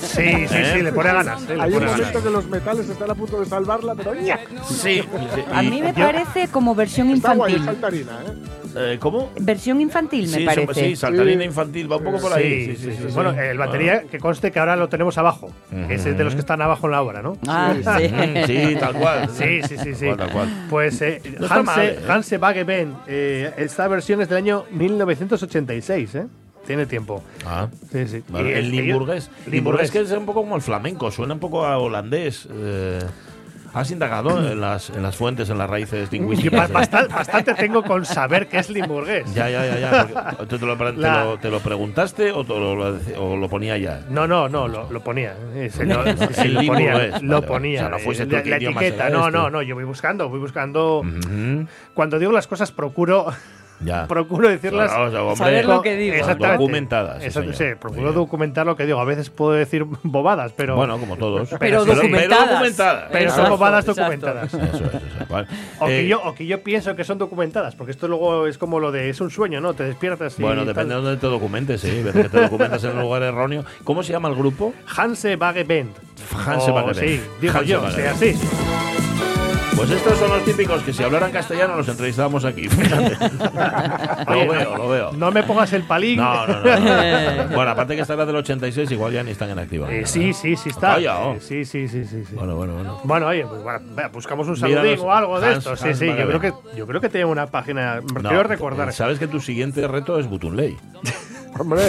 S3: Sí, sí, sí, le pone ganas. eh, le
S7: Hay un
S3: pone ganas.
S7: momento que los metales están a punto de salvarla, pero ¡ña!
S1: Sí.
S2: A mí me parece como versión
S7: Está guay, es
S2: infantil.
S7: saltarina, ¿eh?
S1: eh, ¿Cómo?
S2: Versión infantil, me
S1: Sí,
S2: parece.
S1: sí, saltarina infantil, va un poco por ahí.
S3: Sí, sí, sí. Bueno, el batería que conste que ahora lo tenemos abajo. que Es de los que están abajo en la obra, ¿no?
S2: Ah, sí.
S1: Mm, Sí, tal cual.
S3: Sí, sí, sí, sí.
S1: Tal cual, tal cual.
S3: Pues eh,
S1: No está mal,
S3: Hanse,
S1: ¿eh?
S3: Hanse Bageben, eh, esta versión es del año 1986, ¿eh? Tiene tiempo.
S1: Ah.
S3: Sí, sí.
S1: Vale, el limburgués. Limburgués que es un poco como el flamenco, suena un poco a holandés. eh, ¿Has indagado en las, en las fuentes, en las raíces lingüísticas?
S3: Bastante, bastante tengo con saber qué es limburgués.
S1: Ya, ya, ya, ya. porque- ¿tú te, lo, te lo- te lo preguntaste o, te lo, o lo ponía ya?
S3: No, no, no, lo, lo ponía. Eh, se lo,
S1: El
S3: ponía.
S1: vale,
S3: Lo
S1: vale.
S3: ponía.
S1: O sea, no
S3: eh, la,
S1: ¿qué
S3: la etiqueta. No,
S1: este?
S3: no, no. Yo voy buscando, voy buscando. Cuando digo las cosas, procuro,
S1: Ya.
S3: procuro decirlas.
S1: Claro, o sea, hombre,
S2: Saber lo que digo.
S3: Exactamente.
S1: Documentadas, sí,
S3: Exacto, sí, procuro documentar lo que digo. A veces puedo decir bobadas, pero.
S1: Bueno, como todos.
S2: Pero documentadas.
S1: documentadas.
S3: pero son bobadas
S2: exacto.
S3: documentadas.
S1: Eso es, eso es, vale.
S3: O,
S1: Eh,
S3: que yo, o que yo pienso que son documentadas, porque esto luego es como lo de. Es un sueño, ¿no? Te despiertas y.
S1: Bueno,
S3: tal.
S1: depende de dónde te documentes, sí. Que te documentas en un lugar erróneo. ¿Cómo se llama el grupo?
S3: Hanse Band.
S1: Hanse Band.
S3: Sí, digo
S1: Hanse
S3: yo, sea así.
S1: Pues estos son los típicos que si hablaran castellano los entrevistábamos aquí. Lo veo, lo veo.
S3: No me pongas el palín.
S1: No, no, no, no. Bueno, aparte que esta era del 86, igual ya ni están en activo.
S3: Eh, sí, sí, sí está.
S1: Oh.
S3: Eh, sí, sí, sí, sí, sí.
S1: Bueno, bueno, bueno.
S3: Bueno, oye, pues bueno, buscamos un saludín o algo de esto. Sí, sí, yo creo que yo creo que tiene una página.
S1: No,
S3: quiero recordar.
S1: Sabes que tu siguiente reto es Butunley.
S7: Hombre,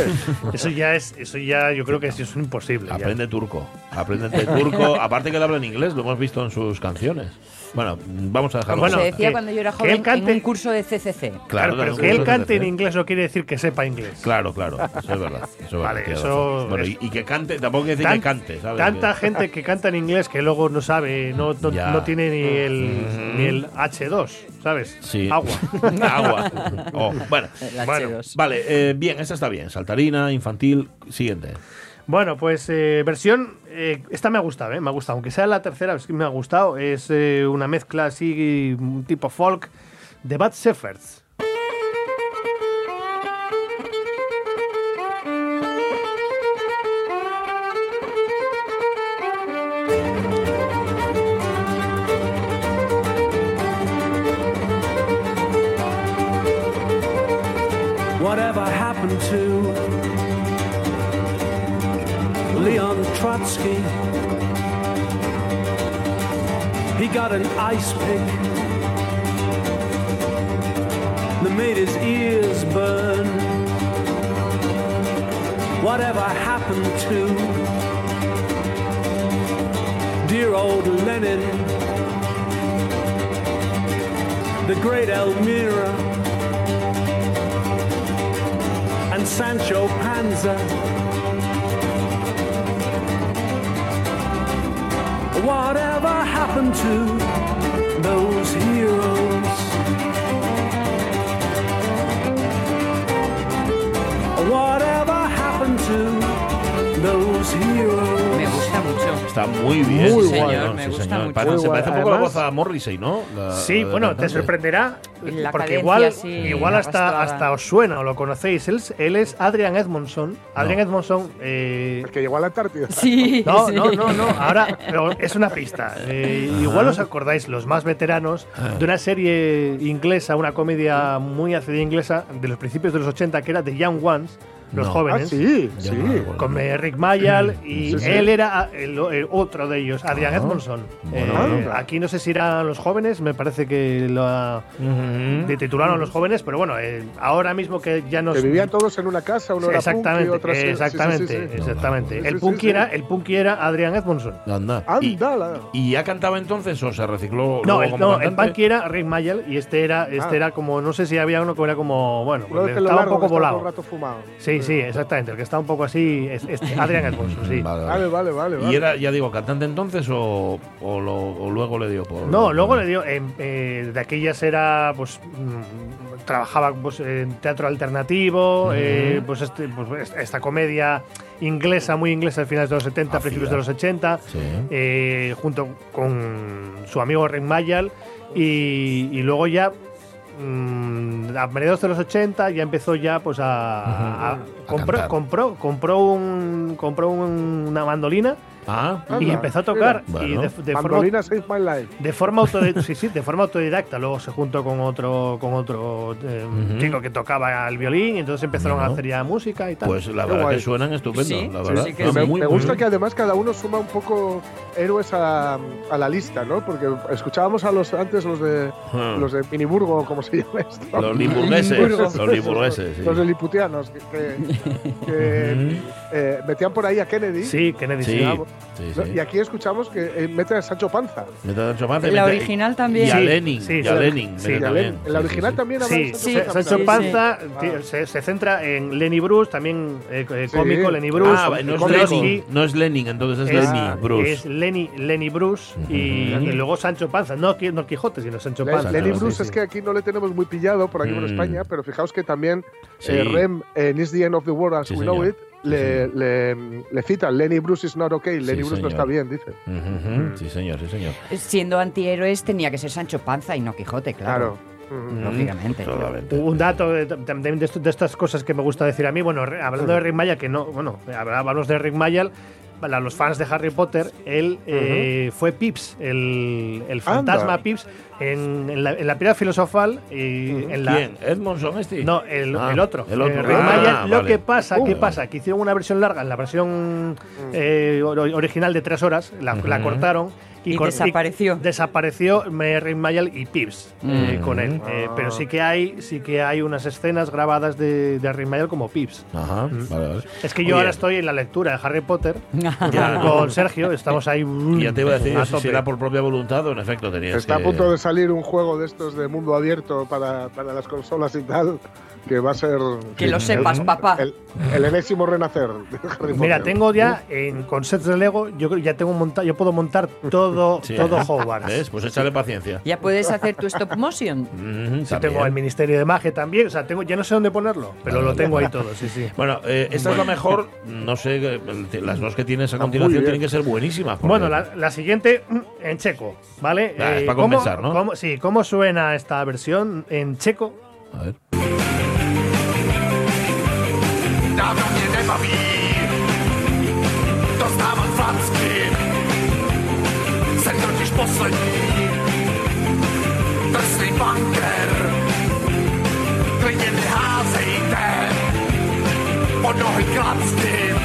S3: Eso ya es, eso ya yo creo que es imposible. ya.
S1: Aprende turco. Aprende turco. Aparte que él habla en inglés, lo hemos visto en sus canciones. Bueno, vamos a dejarlo.
S3: Bueno,
S2: se decía
S3: que-
S2: cuando yo era
S3: que
S2: joven
S3: él cante-
S2: en un curso de CCC.
S3: Claro, pero
S1: claro,
S3: que él cante
S1: es
S3: en inglés no quiere decir que sepa inglés.
S1: Claro, claro, eso es verdad. Eso es verdad,
S3: Vale,
S1: tienes
S3: eso.
S1: Bueno,
S3: es-
S1: y, y que cante, tampoco quiere decir
S3: Tan-
S1: que cante, ¿sabes?
S3: Tanta
S1: Que-
S3: gente que canta en inglés que luego no sabe, no, no, no tiene ni el,
S1: Ujú.
S3: ni el H2, ¿sabes?
S1: Sí.
S3: Agua.
S1: Agua. Oh, bueno,
S2: El
S3: Bueno,
S2: H2.
S1: vale, eh, bien, esta está bien. Saltarina, infantil, siguiente.
S3: Bueno, pues eh, versión. eh, esta me ha gustado, ¿eh? Me ha gustado. Aunque sea la tercera, es que me ha gustado. Es eh, una mezcla así, un tipo folk, de Bad Shepherds.
S12: Ice pick that made his ears burn. Whatever happened to dear old Lenin? The great Elmira and Sancho Panza. Whatever happened to those heroes? Whatever happened to those heroes?
S2: Me gusta mucho.
S1: Está muy bien.
S7: Muy
S1: sí,
S7: guay.
S1: señor,
S2: Me
S1: sí,
S2: gusta
S1: señor.
S2: mucho.
S1: Parece-
S7: Muy
S1: se parece un poco la voz a Morrissey, ¿no? La-
S3: Sí,
S1: la
S3: bueno, te
S1: cantante.
S2: La
S3: porque igual,
S2: así,
S3: igual hasta, hasta os suena o lo conocéis. Él, es- él es Adrian Edmondson. Adrian
S1: No.
S3: Edmondson. eh,
S7: el que llegó a la Antártida.
S2: Sí,
S3: no,
S2: sí.
S3: no, no, no. Ahora pero es una pista. Eh, igual os acordáis, los más veteranos, de una serie inglesa, una comedia muy ácida inglesa de los principios de los 80 que era The Young Ones, los
S1: No.
S7: Ah,
S3: jóvenes.
S7: sí,
S1: Ya
S7: sí.
S1: no.
S3: Con Rick Mayall y
S7: Sí, sí.
S3: él era el, el otro de ellos, Adrian
S1: Ah.
S3: Edmondson.
S1: Bueno,
S3: Eh,
S7: bueno.
S3: aquí no sé si eran los jóvenes, me parece que lo ha- de titularon los jóvenes, pero bueno, eh, ahora mismo que ya nos
S7: Que vivían todos en una casa, uno era
S3: exactamente,
S7: punk y otro sí, sí, sí,
S3: exactamente,
S7: sí, sí.
S3: exactamente. El
S7: sí,
S3: punky
S7: sí.
S3: era, el punky era Adrian Edmondson.
S1: Anda. Y. ¿Y ya cantaba entonces o se recicló
S3: No,
S1: luego
S3: el,
S1: como
S3: no, el punky era Rick Mayall y este era, este
S7: Ah.
S3: era como, no sé si había uno que era como, bueno,
S7: pelo
S3: estaba un poco volado.
S7: el rato fumado.
S3: Sí, sí, exactamente, el que está un poco así, es, este, Adrian Edmondson, sí.
S1: Vale,
S7: Vale,
S1: vale.
S7: vale, vale.
S1: ¿Y era, ya digo, cantante entonces o, o, lo- o luego le dio por.?
S3: No, luego le dio. en- eh, de aquellas era, pues. mm, trabajaba pues, en teatro alternativo, eh, pues, este- pues, esta comedia inglesa, muy inglesa, a finales de los 70,
S1: Ácida.
S3: principios de los 80,
S1: Sí.
S3: eh, junto con su amigo Rick Mayall. Y, y luego ya. Mm, a mediados de los 80 ya empezó ya pues a, a-
S1: A
S3: compró, compró compró un compró un- una mandolina
S1: Ah,
S3: y
S7: Anda,
S3: empezó a tocar
S1: mira.
S3: y
S1: Bueno.
S3: de, de forma
S7: Mandolina Save My Life.
S3: de forma autodidacta, sí, sí, de forma autodidacta. Luego se juntó con otro, con otro eh,
S1: Ujú.
S3: chico que tocaba el violín y entonces empezaron a hacer ya música y tal.
S1: pues la
S7: Qué
S1: verdad
S7: guay.
S1: que suenan estupendo,
S2: Sí,
S1: la
S2: sí,
S1: verdad.
S2: sí que
S1: No,
S2: sí.
S7: Me,
S1: muy-
S7: me gusta
S1: muy-
S7: que además cada uno suma un poco héroes a, a la lista, ¿no? Porque escuchábamos a los antes los de
S1: Ah.
S7: los de Miniburgo, como se llama esto.
S1: Los limburgueses. Los limburgueses, sí.
S7: Los de Liputianos, que, que- que eh, metían por ahí a Kennedy.
S3: Sí, Kennedy,
S7: Y aquí escuchamos que eh, mete a Sancho Panza.
S1: Mete a Sancho Panza
S2: La original también.
S1: Y a Lenin.
S3: sí,
S1: y a. Lenin.
S7: La original
S1: sí,
S7: también habla de Sancho
S2: sí,
S7: Panza.
S3: Sancho
S2: sí,
S3: Panza
S7: sí.
S3: tío, se, se centra en Lenny Bruce, también eh, eh,
S7: Sí.
S3: cómico, Lenny. Bruce.
S1: Ah, no es
S7: cómico.
S1: Lenin. No es Lenin, entonces es,
S3: Es-
S1: Lenny Bruce.
S3: Es Lenny, Lenny Bruce y, luego Sancho Panza. No, no Quijote, sino Sancho Panza.
S7: Lenny Bruce
S3: sí,
S7: es
S3: sí.
S7: que aquí no le tenemos muy pillado por aquí por
S1: Mm.
S7: España, pero fijaos que también
S1: Sí.
S7: eh, Rem en Is the End of the World as
S1: Sí,
S7: We Know
S1: señor.
S7: It le, le, le cita Lenny Bruce is not okay, Lenny Bruce no
S1: señor.
S7: está bien, dice.
S1: Ujú, ujú. Sí, señor, sí, señor.
S2: Siendo antihéroes tenía que ser Sancho Panza y no Quijote, claro.
S7: Claro. Mm.
S2: Lógicamente.
S1: Totalmente.
S3: Un dato de, de- de estas cosas que me gusta decir a mí, bueno, re- hablando de Rick Mayall, que no, bueno, hablamos de Rick Mayall, para los fans de Harry Potter, él eh, fue Pips, el, el fantasma
S7: Anda.
S3: Pips, en, en la, en la piedra filosofal y en la...
S1: ¿Quién? ¿Edmondson este?
S3: No, el,
S1: Ah,
S3: el otro.
S1: El otro.
S3: Eh,
S1: Ah.
S3: Lo
S1: vale.
S3: que pasa, ¿qué
S7: Uh.
S3: pasa? Que hicieron una versión larga, en la versión eh, or- original de tres horas, la, cortaron.
S2: Y
S3: cor-
S2: desapareció.
S3: desapareció eh, Rick Mayall y Pips eh,
S1: Mm.
S3: con él. Eh, pero sí que hay sí que hay unas escenas grabadas de, de Rick Mayall como Pips.
S1: Ajá, vale, vale.
S3: Es que yo
S1: Oye,
S3: ahora estoy en la lectura de Harry Potter con Sergio, estamos ahí.
S1: Y ya te iba a decir
S3: a
S1: si era por propia voluntad o en efecto tenías
S7: Está
S1: que...
S7: a punto de salir un juego de estos de mundo abierto para, para las consolas y tal, que va a ser
S2: Que lo
S7: el-
S2: sepas, papá.
S7: el, el enésimo renacer de Harry
S3: Mira,
S7: Potter.
S3: tengo ya en con sets de Lego, yo creo que ya tengo montado, yo puedo montar todo,
S1: Sí.
S3: todo Hogwarts.
S1: ¿Ves? Pues échale paciencia.
S2: Ya puedes hacer tu stop motion.
S1: Ujú,
S3: Sí,
S1: también.
S3: tengo el Ministerio de Magia también, o sea, tengo, ya no sé dónde ponerlo, pero
S1: Vale,
S3: lo
S1: vale.
S3: tengo ahí todo, sí, sí.
S1: Bueno, eh, esta es la mejor. No sé, eh, las dos que tienes a
S7: muy
S1: continuación tienen que ser buenísimas.
S3: Bueno, la, la siguiente mm, en checo, ¿vale?
S1: Ah, es para
S3: ¿cómo-
S1: compensar, ¿no?
S3: cómo- sí, ¿cómo suena esta versión en checo?
S1: A ver.
S8: Dávno mě nebaví. Dostávat flacky Jsem totiž poslední. Drsný banker Klidně mi házejte Pod nohy klacky.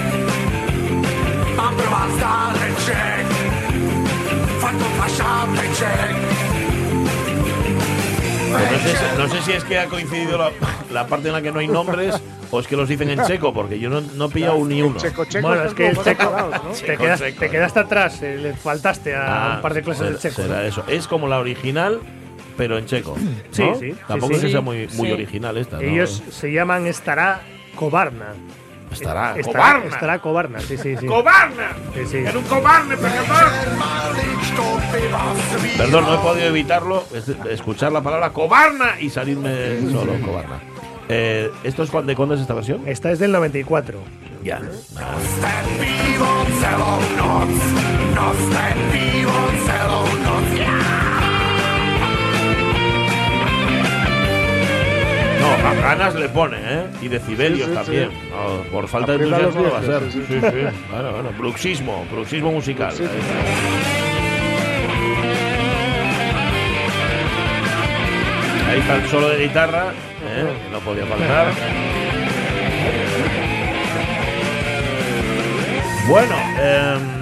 S8: Mám pro vás dáreček Fantom a šáteček
S1: no, sé, si- no sé si es que ha coincidido la, la parte en la que no hay nombres o es que los dicen en checo, porque yo no, no he pillado ni uno.
S7: Checo, checo,
S3: bueno, es que el checo,
S7: ¿no?
S3: te,
S1: Checo,
S3: quedas-
S1: checo,
S3: te quedaste atrás, eh, le faltaste a
S1: Ah,
S3: un par de clases de
S1: será-
S3: checo.
S1: será
S3: ¿no?
S1: eso. Es como la original, pero en checo.
S3: Sí,
S1: ¿no?
S3: sí, sí,
S1: Tampoco
S3: sí.
S1: es que sea
S2: Sí,
S1: muy, muy
S2: sí.
S1: original esta. ¿no?
S3: Ellos se llaman Estará Cobarna.
S1: Estará.
S3: Estará,
S1: ¡Cobarna!
S3: estará Cobarna, sí, sí, sí.
S1: ¡Cobarna!
S3: Sí, sí.
S1: ¡Era un cobarde, perdón! Perdón, no he podido evitarlo, es- escuchar la palabra cobarna y salirme solo, cobarna. Eh, ¿Esto es de cuándo es esta versión?
S3: Esta es del 94.
S1: Ya.
S8: Jste
S1: No, a ganas le pone, ¿eh? Y decibelios
S7: Sí, sí,
S1: también.
S7: sí.
S1: No, por falta de
S7: Aprieta los
S1: entusiasmo va a ser. Sí,
S7: sí.
S1: Bueno, bueno, bruxismo, bruxismo musical. Ahí está el solo de guitarra, ¿eh? que no podía faltar. Bueno, em,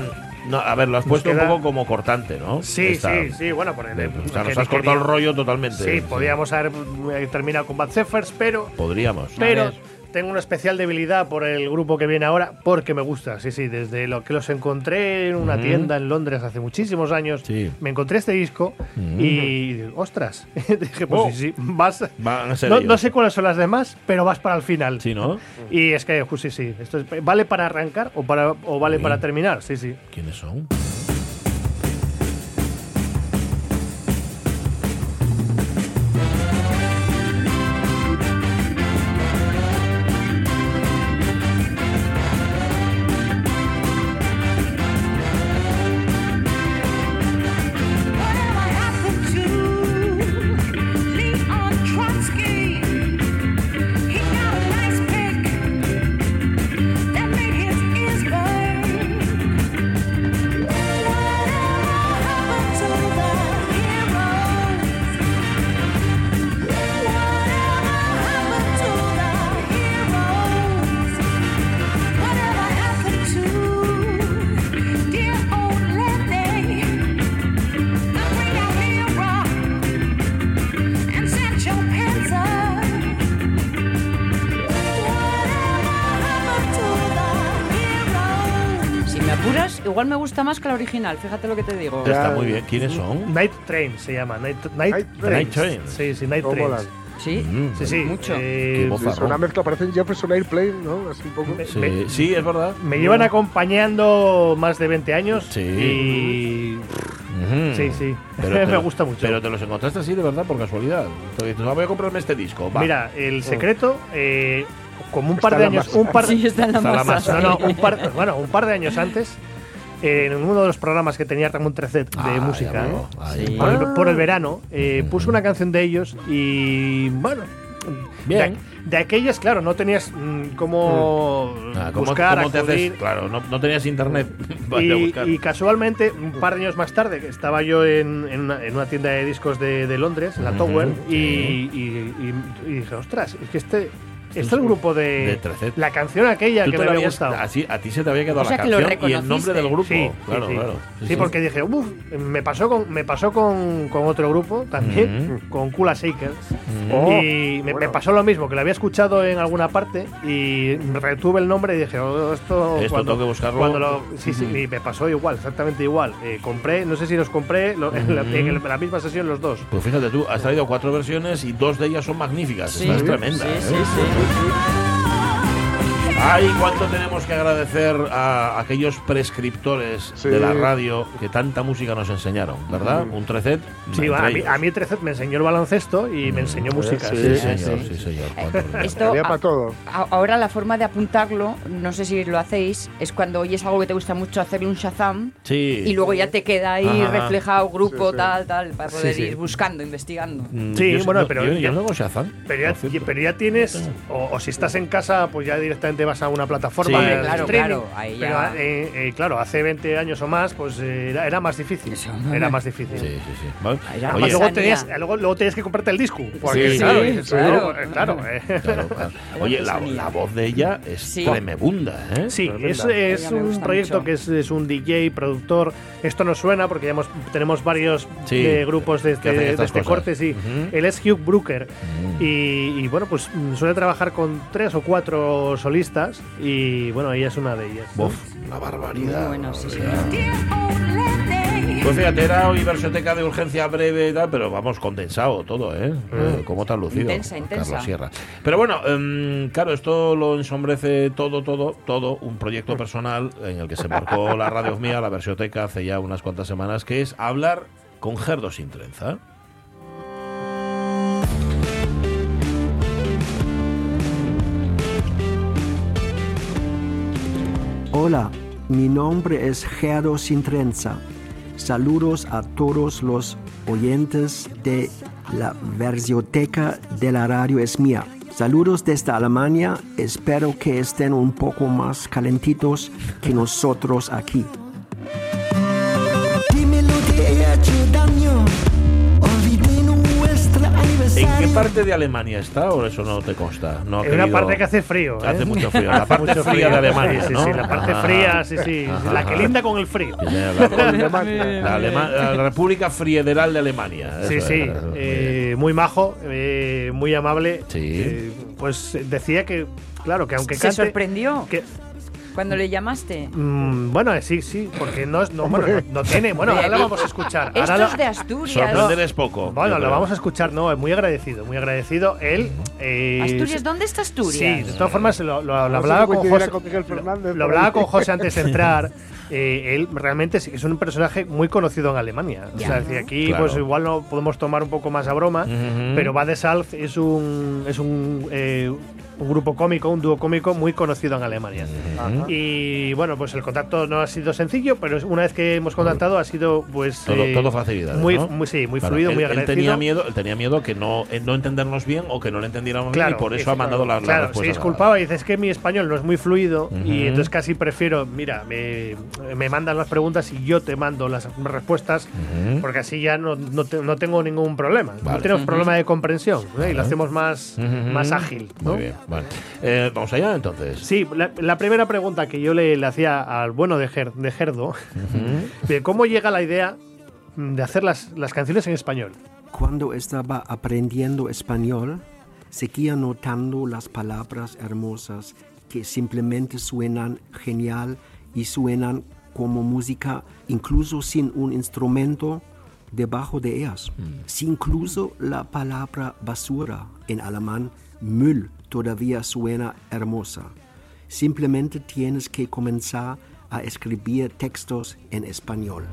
S1: no, a ver, lo has puesto un poco como cortante, ¿no?
S3: Sí,
S1: Esta-
S3: sí, sí, bueno, por
S1: de- o sea, nos has cortado el rollo totalmente.
S3: Sí, podríamos haber eh, terminado con Bad Zephyrs, pero
S1: Podríamos.
S3: Pero. Tengo una especial debilidad por el grupo que viene ahora, porque me gusta. Sí, sí, desde lo que los encontré en una tienda en Londres hace muchísimos años,
S1: Sí.
S3: me encontré este disco y. ¡Ostras! Dije, pues
S1: Oh.
S3: sí, sí, vas.
S1: Van a ser
S3: No, sé cuáles son las demás, pero vas para el final.
S1: Sí, ¿no?
S3: Y es que, pues sí, sí. Esto es- ¿Vale para arrancar o, para, o vale para terminar? Sí, sí.
S1: ¿Quiénes son?
S2: Gusta más que la original, fíjate lo que te digo.
S1: Está muy bien. ¿Quiénes son?
S3: Night Train se llama. Night, Night,
S7: Night
S1: Train.
S3: Sí, sí, Night
S7: ¿Cómo
S3: Trains.
S7: molan?
S2: Sí,
S1: Mm,
S3: Sí, sí.
S2: Mucho.
S3: eh.
S7: Es una mezcla, parecen Jefferson Airplane, ¿no? Así un poco.
S3: Me-
S1: Sí, sí, es verdad.
S3: Me llevan acompañando más de 20 años
S1: Sí.
S3: y
S1: Ujú.
S3: sí, sí,
S1: Pero
S3: me gusta mucho.
S1: Pero te los encontraste así de verdad, por casualidad. Te dices, "Ah, voy a comprarme este disco. Va.
S3: Mira, el secreto, eh, como un par de años, un par,
S2: Sí, está en la masa.
S1: masa.
S3: no, no, un par, bueno, un par de años antes, eh, en uno de los programas que tenía Ramón Trecet de
S1: Ah,
S3: música, ¿eh?
S1: Ahí.
S3: por, el, por el verano, eh, puso una canción de ellos y bueno.
S1: Bien.
S3: De, de aquellas, claro, no tenías mm, cómo
S1: Ah, ¿cómo-
S3: buscar,
S1: cómo te haces?
S3: acudir.
S1: Claro, no, no tenías internet a
S3: Y,
S1: buscar.
S3: y casualmente, un par de años más tarde, estaba yo en, en una, en una tienda de discos de, de Londres, en la Tower, y,
S1: sí.
S3: y- y- y dije, ostras, es que este, este es el grupo de, la canción aquella que me había gustado.
S1: así, a ti se te había quedado
S2: O sea
S1: la
S2: que
S1: canción y el nombre del grupo.
S3: Sí,
S1: claro,
S3: sí,
S1: claro.
S3: Sí, porque dije, uff, me pasó con, me pasó con, con otro grupo también, con Kula Shaker.
S7: Oh,
S3: y me, me
S7: bueno.
S3: pasó lo mismo, que lo había escuchado en alguna parte y retuve el nombre y dije, oh, esto,
S1: Esto
S3: cuando,
S1: tengo que buscarlo.
S3: cuando lo- sí, sí, y me pasó igual, exactamente igual. Eh, compré, no sé si los compré lo- en, la, en misma sesión los dos.
S1: Pues fíjate tú, has traído cuatro versiones y dos de ellas son magníficas. Esta es tremenda.
S2: sí,
S1: ¿eh?
S2: sí, sí.
S1: 你干嘛 Ay, cuánto tenemos que agradecer a aquellos prescriptores
S7: Sí.
S1: de la radio que tanta música nos enseñaron, ¿verdad? Un trecet.
S3: Sí, a mí, a mí Trecet me enseñó el baloncesto y me enseñó música.
S7: sí,
S1: Sí,
S7: sí,
S1: señor,
S7: sí.
S1: sí, señor. Bien.
S2: Esto,
S7: para todo.
S2: ahora la forma de apuntarlo, no sé si lo hacéis, es cuando oyes algo que te gusta mucho hacerle un Shazam
S1: Sí.
S2: y luego ya te queda ahí
S1: Ajá.
S2: reflejado grupo,
S7: Sí, sí.
S2: tal, tal, para poder
S3: sí.
S2: ir buscando, investigando.
S1: Mm,
S3: Sí,
S1: yo
S3: bueno,
S1: no,
S3: pero
S1: Yo,
S3: ya-
S1: yo no tengo Shazam.
S3: Pero ya, pero ya tienes, o, o si estás en casa, pues ya directamente vas a una plataforma
S1: Sí.
S3: de
S2: Claro,
S3: streaming.
S2: claro, ahí
S3: pero
S2: ya-
S3: eh, eh, claro, hace 20 años o más, pues eh, era, era más difícil.
S2: Eso.
S3: Era más difícil.
S1: Sí, sí, sí. Vale.
S2: Ahí ya
S3: Además,
S1: Oye,
S3: luego, tenías, luego, luego tenías que comprarte el disco. Porque,
S1: Sí,
S3: claro,
S1: sí,
S3: dices,
S2: claro.
S3: claro,
S1: claro, claro. Oye, la, la voz de ella es
S2: Sí.
S1: tremebunda, ¿eh?
S3: Sí,
S7: Tremenda.
S3: es, es un proyecto
S2: mucho.
S3: que es, es un DJ, productor. Esto nos suena porque ya hemos- tenemos varios
S1: Sí,
S3: eh, grupos de este, de este corte, sí.
S1: Ujú.
S3: Él es Hugh Brooker.
S1: Mm.
S3: Y, y, bueno, pues mm, suele trabajar con tres o cuatro solistas. Y bueno, ella es una de ellas. ¿no?
S1: Uf, una barbaridad.
S2: Muy bueno, sí,
S1: Pues fíjate, era hoy versioteca de urgencia breve y tal, pero vamos, condensado todo, ¿eh? Eh, ¿Cómo has lucido?
S2: Intensa, intensa.
S1: Carlos Sierra. Pero bueno, em, claro, esto lo ensombrece todo, todo, todo, un proyecto personal en el que se embarcó la radio mía, la versioteca, hace ya unas cuantas semanas, que es hablar con Gerdo sin trenza.
S13: Hola, mi nombre es Gerdo Sintrenza. Saludos a todos los oyentes de la versioteca de la radio es mía. Saludos desde Alemania, espero que estén un poco más calentitos que nosotros aquí.
S1: ¿En qué parte de Alemania está o eso no te consta? No
S3: En una parte que hace frío. ¿eh?
S1: Hace mucho frío. La parte
S3: mucho
S1: fría de Alemania,
S3: Sí, sí,
S1: ¿no?
S3: sí, la parte
S1: Ajá.
S3: fría, sí, sí.
S1: Ajá,
S3: La que
S1: ajá.
S3: linda con el frío.
S1: La, la-
S7: Alemania.
S1: la Alema- la República Friederal de Alemania.
S3: Sí,
S1: eso
S3: sí, eh, muy majo, eh, muy amable.
S1: Sí.
S3: Eh, pues decía que, claro, que aunque
S2: ¿Se sorprendió
S3: que-
S2: cuando le llamaste?
S3: mm, bueno, eh, sí, sí, porque no, es- no, bueno, no, no tiene... Bueno, ahora lo vamos a escuchar. Ahora
S2: Esto
S3: lo-
S2: es de Asturias.
S1: Poco.
S3: Bueno, lo vamos a escuchar, no, es muy agradecido, muy agradecido. Él... eh,
S2: Asturias, ¿dónde está Asturias?
S3: Sí, de todas formas lo, lo- hablaba con José.
S7: con Miguel Fernández
S3: lo- lo
S7: por
S3: hablaba
S7: ahí.
S3: con José antes de entrar. Eh, él realmente sí que es un personaje muy conocido en Alemania. O sea, decir, aquí
S1: Claro.
S3: pues igual no podemos tomar un poco más a broma,
S1: Ujú.
S3: pero Bad Salz es un es un, eh, un grupo cómico, un dúo cómico muy conocido en Alemania.
S7: Ajá.
S3: Y bueno, pues el contacto no ha sido sencillo, pero una vez que hemos contactado ha sido pues
S1: Todo,
S3: eh,
S1: todo facilidad.
S3: muy,
S1: ¿no?
S3: muy sí, muy
S1: Claro,
S3: fluido,
S1: él,
S3: muy
S1: él
S3: agradecido.
S1: tenía miedo, él tenía miedo que no, eh, no entendernos bien o que no le entendiéramos bien y por eso ha mandado la, la
S3: Claro, se
S1: respuesta.
S3: disculpaba y dice, es que mi español no es muy fluido y entonces casi prefiero, mira, me, me mandan las preguntas y yo te mando las respuestas porque así ya no, no, te- no tengo ningún problema.
S1: Vale.
S3: No tenemos problema de comprensión ¿eh? y lo hacemos más, más ágil. ¿no?
S1: Muy bien. Vale. Eh, Vamos allá entonces.
S3: Sí, la, la primera pregunta que yo le, le hacía al bueno de, Ger- de Gerdo, de cómo llega la idea de hacer las, las canciones en español.
S13: Cuando estaba aprendiendo español, seguía notando las palabras hermosas que simplemente suenan genial y suenan como música incluso sin un instrumento debajo de ellas. Si incluso la palabra basura en alemán, Müll, todavía suena hermosa. Simplemente tienes que comenzar a escribir textos en español.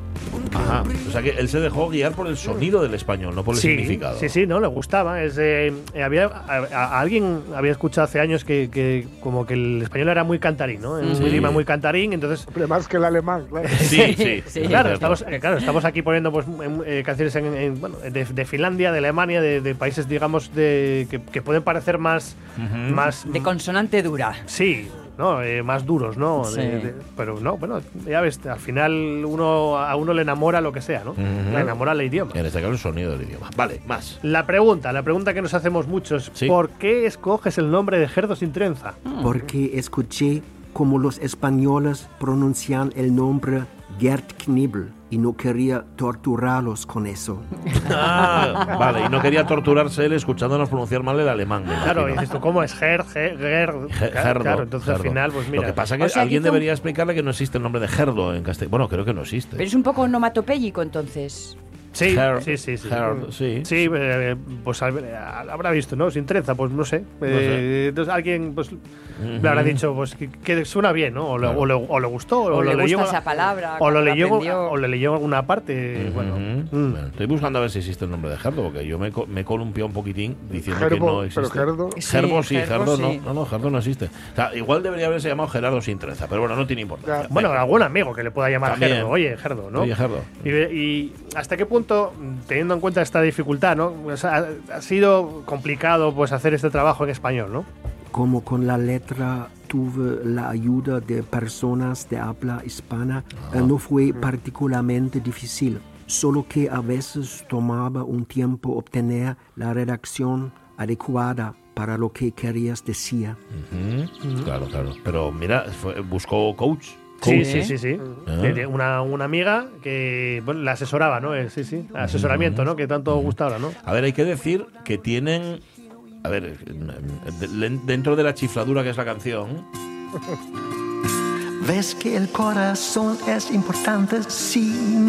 S1: Ajá. O sea que él se dejó guiar por el sonido del español, no por el
S3: sí,
S1: significado.
S3: Sí, sí, no, le gustaba. Es, eh, eh, había, a, a- alguien había escuchado hace años que, que como que el español era muy cantarín, ¿no? Es un
S7: Sí.
S3: idioma muy cantarín, entonces...
S7: Más que el alemán, claro.
S1: Sí, sí. sí,
S3: claro, estamos, eh, claro, estamos aquí poniendo pues, eh, canciones en- en, bueno, de, de Finlandia, de Alemania, de, de países, digamos, de, que, que pueden parecer más, más...
S2: De consonante dura.
S3: Sí, ¿no? Eh, más duros, ¿no?
S2: Sí.
S3: De- de- pero no, bueno, ya ves, al final uno a uno le enamora lo que sea, ¿no? Le enamora el idioma.
S1: En este caso el sonido del idioma. Vale, más.
S3: La pregunta, la pregunta que nos hacemos muchos,
S1: Sí.
S3: ¿por qué escoges el nombre de Gerdo sin trenza?
S13: porque escuché como los españoles pronuncian el nombre Gerd Knibel y no quería torturarlos con eso.
S1: Ah, vale, y no quería torturarse él escuchándonos pronunciar mal el alemán.
S3: Claro, y
S1: imagino.
S3: dices tú, ¿cómo es Ger, Ger, Ger-
S1: Gerdo,
S3: claro, entonces al final, pues mira.
S1: Lo que pasa es que
S2: O sea,
S1: alguien
S2: un-
S1: debería explicarle que no existe el nombre de Gerdo en castellano. Bueno, creo que no existe.
S2: Pero es un poco onomatopéyico entonces.
S3: Sí,
S1: Ger-
S3: sí, sí, sí.
S1: Sí.
S3: Sí, eh, pues habrá visto, ¿no? Sin trenza, pues no sé. Eh, entonces alguien pues le habrá dicho pues que, que suena bien, ¿no? O le,
S1: Claro.
S3: o le- o le gustó, o,
S2: le
S3: leyó,
S2: gusta esa palabra.
S3: o lo leyó,
S2: aprendió.
S3: o le leyó alguna parte. Bueno, mm.
S1: Bueno, estoy buscando a ver si existe el nombre de Gerdo, porque yo me, co- me he columpiado un poquitín diciendo que no
S7: pero
S1: existe.
S7: Gerdo.
S2: Sí,
S1: Gerbo sí,
S2: Gerbo
S1: Gerdo
S2: sí.
S1: no. No, no, Gerdo no existe. O sea, igual debería haberse llamado Gerardo sin trenza, pero bueno, no tiene importancia.
S7: Ya.
S3: Bueno,
S1: Venga.
S3: algún amigo que le pueda llamar
S1: También.
S3: Gerdo. Oye, Gerdo, ¿no?
S1: Oye, Gerdo.
S3: Y, y hasta qué punto, teniendo en cuenta esta dificultad, ¿no? Pues ha, ha sido complicado pues hacer este trabajo en español, ¿no?
S13: Como con la letra tuve la ayuda de personas de habla hispana, eh, no fue particularmente difícil, solo que a veces tomaba un tiempo obtener la redacción adecuada para lo que querías decir.
S1: Ujú. Claro, claro. Pero mira, fue- buscó coach.
S3: Sí,
S1: Coach.
S3: sí, sí, sí.
S1: Ah.
S3: Una, una amiga que bueno, la asesoraba, ¿no? Eh, Sí, sí. Asesoramiento, ¿no? Que tanto gusta ahora, ¿no?
S1: A ver, hay que decir que tienen. A ver, de- dentro de la chifladura que es la canción,
S14: Ves que el corazón es importante, sí.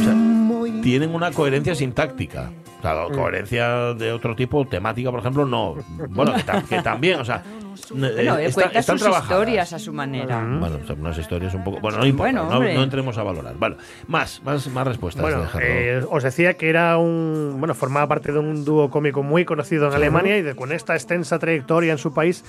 S1: tienen una coherencia sintáctica. O sea, coherencia de otro tipo, temática, por ejemplo, no. Bueno, que, ta- que también, o sea.
S2: Bueno,
S1: eh, está-
S2: cuenta
S1: están
S2: sus
S1: trabajadas.
S2: historias a su manera.
S1: Bueno, son unas historias un poco. Bueno, no importa,
S2: Bueno,
S1: no, no entremos a valorar. Vale, más, más, más respuestas.
S3: Bueno,
S1: de
S3: eh, os decía que era un. Bueno, formaba parte de un dúo cómico muy conocido en Alemania y de, con esta extensa trayectoria en su país,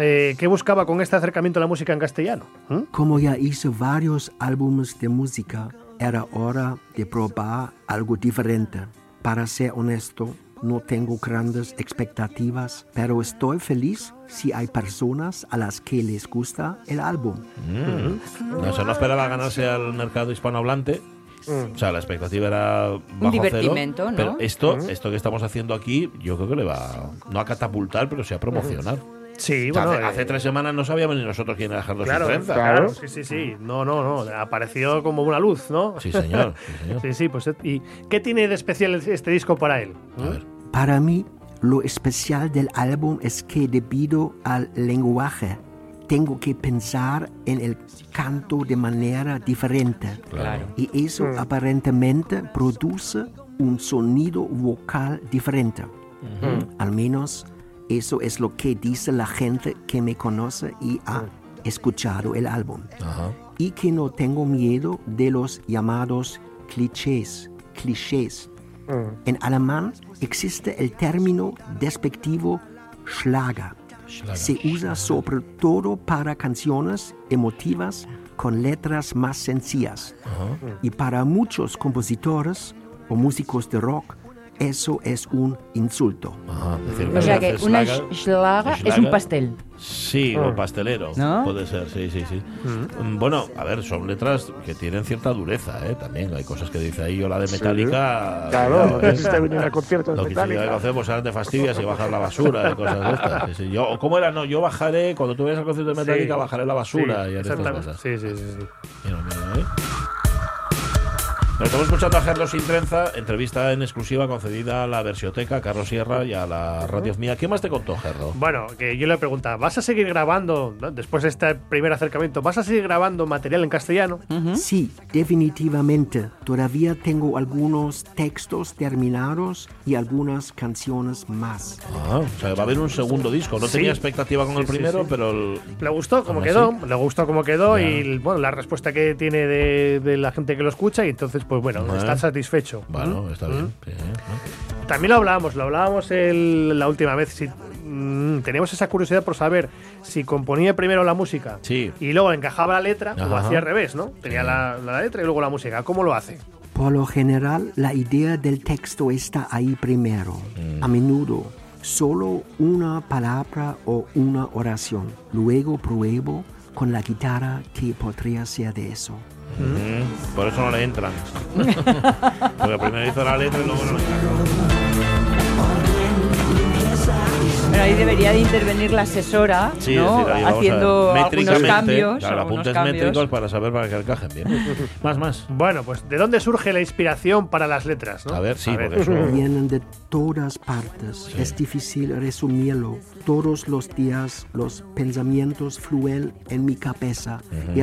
S3: eh, ¿qué buscaba con este acercamiento a la música en castellano? ¿Mm?
S13: Como ya hice varios álbumes de música, era hora de probar algo diferente. Para ser honesto, no tengo grandes expectativas, pero estoy feliz si hay personas a las que les gusta el álbum.
S1: Mm. No, eso no esperaba ganarse al mercado hispanohablante. O sea, la expectativa era bajo
S2: divertimento,
S1: cero,
S2: ¿no?
S1: Pero esto, esto que estamos haciendo aquí, yo creo que le va no a catapultar, pero sí a promocionar.
S3: Sí,
S1: O sea,
S3: bueno.
S1: hace,
S3: eh,
S1: hace tres semanas no sabíamos ni nosotros quién era Gerardo
S3: Claro, claro, sí, sí, sí. No, no, no. Apareció como una luz, ¿no?
S1: Sí, señor. Sí, señor.
S3: Sí, sí, pues. ¿Y qué tiene de especial este disco para él?
S1: A ver.
S13: Para mí, lo especial del álbum es que debido al lenguaje, tengo que pensar en el canto de manera diferente.
S1: Claro.
S13: Y eso aparentemente produce un sonido vocal diferente. Al menos eso es lo que dice la gente que me conoce y ha escuchado el álbum.
S1: Ajá.
S13: Y que no tengo miedo de los llamados clichés. clichés. En alemán existe el término despectivo Schlager. Se usa sobre todo para canciones emotivas con letras más sencillas. Y para muchos compositores o músicos de rock, eso es un insulto.
S1: Ajá, decir,
S2: O sea que una
S1: Schlager-
S2: sch- Schlager es un pastel.
S1: Sí, o pastelero.
S2: ¿No?
S1: Puede ser, sí, sí, sí. Mm, Bueno, a ver, son letras que tienen cierta dureza, ¿eh? También hay cosas que dice ahí, o la de
S7: Sí.
S1: Metallica.
S7: Claro, no quisiste venir al concierto de
S1: Lo que sí, hacemos ahora te fastidias y bajar la basura y cosas de estas. Sí, sí. Yo, o ¿Cómo era? No, yo bajaré, cuando tú vayas al concierto de Metallica,
S3: Sí.
S1: bajaré la basura
S3: Sí,
S1: y haré estas cosas.
S3: Sí, sí, sí. sí.
S1: Mira, mira, ¿eh? Nos estamos escuchando a Carlos Sin Trenza, entrevista en exclusiva concedida a la Versioteca, a Carlos Sierra y a la Radio Mía. ¿Qué más te contó, Gerdo?
S3: Bueno, que yo le preguntaba, ¿vas a seguir grabando, ¿no? después de este primer acercamiento, ¿vas a seguir grabando material en castellano?
S13: Sí, definitivamente. Todavía tengo algunos textos terminados y algunas canciones más.
S1: Ah, o sea, va a haber un segundo disco. No
S3: Sí.
S1: tenía expectativa con
S3: Sí,
S1: el primero,
S3: sí.
S1: pero... el-
S3: Le gustó como quedó,
S1: así.
S3: le gustó como quedó
S1: Ya.
S3: y bueno, la respuesta que tiene de, de la gente que lo escucha y entonces pues bueno,
S1: Bueno.
S3: está satisfecho.
S1: Bueno,
S3: ¿Mm?
S1: está
S3: ¿Mm?
S1: bien. sí, ¿no?
S3: También lo hablábamos, lo hablábamos el- la última vez. Si, mm, teníamos esa curiosidad por saber si componía primero la música
S1: Sí.
S3: y luego encajaba la letra o
S1: Ajá.
S3: hacía al revés, ¿no? Tenía la, la letra y luego la música. ¿Cómo lo hace?
S13: Por lo general, la idea del texto está ahí primero. A menudo, solo una palabra o una oración. Luego pruebo con la guitarra que podría ser de eso.
S1: Mm, Por eso no le entran. Porque primero hizo la letra y luego no le entró.
S2: Pero ahí debería de intervenir la asesora,
S1: Sí,
S2: ¿no?
S1: decir, ahí vamos a ver,
S2: haciendo algunos
S1: métricamente,
S2: cambios.
S1: Claro,
S2: algunos
S1: apuntes
S2: cambios.
S1: métricos para saber para que encajen bien. más, más.
S3: Bueno, pues ¿de dónde surge la inspiración para las letras? ¿no?
S1: A ver, sí,
S3: A ver.
S1: porque eso...
S13: Vienen de todas partes. Es difícil resumirlo. Todos los días los pensamientos fluyen en mi cabeza y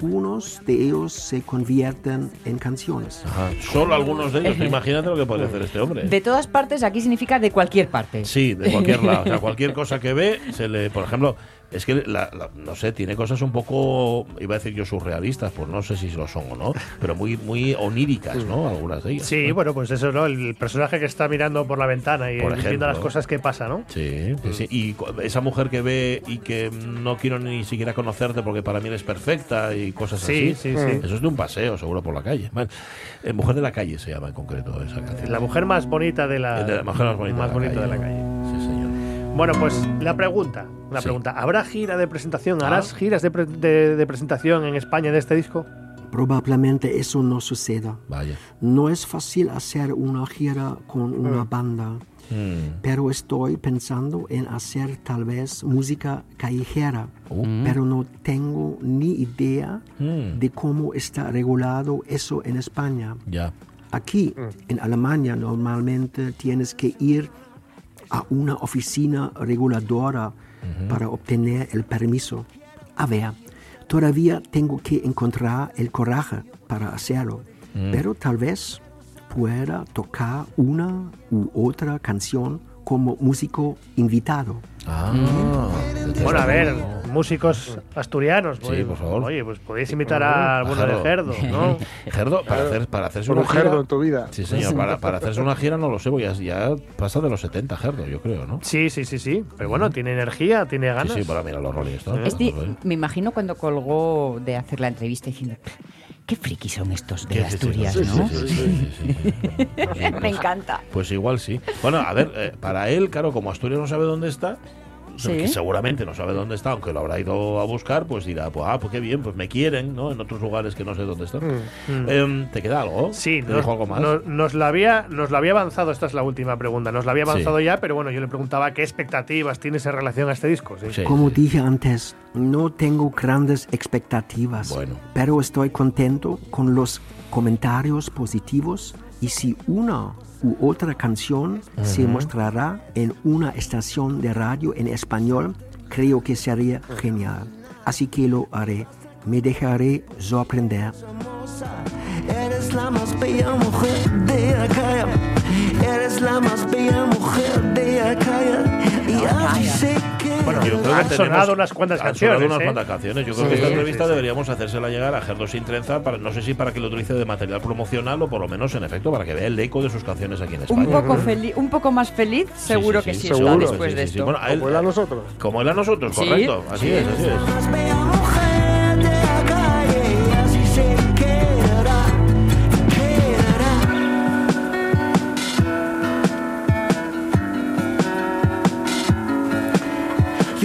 S13: algunos de ellos se convierten en canciones.
S1: Ajá, Solo algunos de ellos. Imagínate lo que puede hacer este hombre.
S2: De todas partes, aquí significa de cualquier parte.
S1: Sí, de cualquier lado. O sea, cualquier cosa que ve, se le. Por ejemplo, es que, la- la- no sé, tiene cosas un poco, iba a decir yo, surrealistas, pues no sé si lo son o no, pero muy, muy oníricas, ¿no? Algunas de ellas.
S3: Sí,
S1: ¿no?
S3: bueno, pues eso, ¿no? El personaje que está mirando por la ventana y
S1: Por
S3: viendo las cosas que pasa, ¿no?
S1: Sí, sí, sí. Y esa mujer que ve y que no quiero ni siquiera conocerte porque para mí eres perfecta y cosas
S3: Sí,
S1: así.
S3: sí, sí.
S1: Eso es de un paseo, seguro, por la calle. Eh, mujer de la calle se llama en concreto esa canción.
S3: La mujer más bonita de la,
S1: De la mujer más bonita,
S3: más
S1: de, la
S3: bonita
S1: calle.
S3: de la calle.
S1: Sí, señor.
S3: Bueno, pues la pregunta, una
S1: Sí.
S3: pregunta. ¿Habrá gira de presentación?
S1: Ah.
S3: ¿Harás giras de, pre- de- de presentación en España de este disco?
S13: Probablemente eso no suceda.
S1: Vaya.
S13: No es fácil hacer una gira con una banda,
S1: Mm.
S13: pero estoy pensando en hacer tal vez música callejera, pero no tengo ni idea
S1: Mm.
S13: de cómo está regulado eso en España.
S1: Ya.
S13: Aquí, en Alemania, normalmente tienes que ir a una oficina reguladora para obtener el permiso. A ver, todavía tengo que encontrar el coraje para hacerlo,
S1: Mm.
S13: pero tal vez pueda tocar una u otra canción como músico invitado.
S1: Ah, desde
S3: Bueno, a ver, músicos asturianos.
S1: Sí, por favor.
S3: Oye, pues podéis invitar a alguno de Gerdo, ¿no?
S1: Gerdo, para, hacer, para hacerse una
S7: un
S1: gira.
S7: gerdo en tu vida.
S1: Sí, señor, para, para hacerse una gira no lo sé, porque ya, ya pasa de los 70, Gerdo, yo creo, ¿no?
S3: Sí, sí, sí, sí. Pero bueno, tiene energía, tiene
S1: Sí,
S3: ganas.
S1: sí, para mira los Rolling Stones.
S2: Este,
S1: pues, oye.
S2: me imagino cuando colgó de hacer la entrevista diciendo, qué frikis son estos de
S1: ¿Qué- qué-
S2: Asturias,
S1: sí, sí,
S2: ¿no?
S1: sí, sí, sí, sí, sí.
S2: Me encanta.
S1: Pues igual sí. Bueno, a ver, eh, para él, claro, como Asturias no sabe dónde está,
S2: Sí.
S1: que seguramente no sabe dónde está, aunque lo habrá ido a buscar, pues dirá, pues ah, pues qué bien, pues me quieren, ¿no? En otros lugares que no sé dónde están.
S3: Mm.
S1: Em, ¿Te queda algo?
S3: Sí,
S1: ¿Te
S3: nos,
S1: dijo algo más?
S3: nos- nos lo había, nos lo había avanzado, esta es la última pregunta, nos lo había
S1: Sí.
S3: avanzado ya, pero bueno, yo le preguntaba qué expectativas tienes en relación a este disco. Sí.
S1: Sí,
S13: Como
S1: sí.
S13: dije antes, no tengo grandes expectativas,
S1: Bueno.
S13: pero estoy contento con los comentarios positivos y si una u otra canción se mostrará en una estación de radio en español, creo que sería genial. Así que lo haré. Me dejaré sorprender.
S14: Eres la más bella mujer de acá. Eres la más bella mujer de acá. Y así.
S3: Bueno,
S1: Yo creo que tenemos-
S3: sonado unas cuantas
S1: han
S3: canciones.
S1: sonado unas
S3: ¿eh?
S1: cuantas canciones. Yo creo
S3: Sí,
S1: que esta
S3: sí,
S1: entrevista
S3: sí.
S1: deberíamos hacérsela llegar a Gerdo Sin Trenza, para, no sé si para que lo utilice de material promocional o por lo menos, en efecto, para que vea el eco de sus canciones aquí en España.
S2: Un poco, feliz, un poco más feliz, seguro
S1: sí,
S2: que
S1: sí,
S2: sí,
S7: seguro.
S2: está después
S1: Sí,
S2: de
S1: sí, sí.
S2: esto.
S1: Bueno, a él-
S7: Como él a nosotros.
S1: Como él a nosotros,
S2: Sí,
S1: correcto. Así
S2: sí.
S1: es, así es.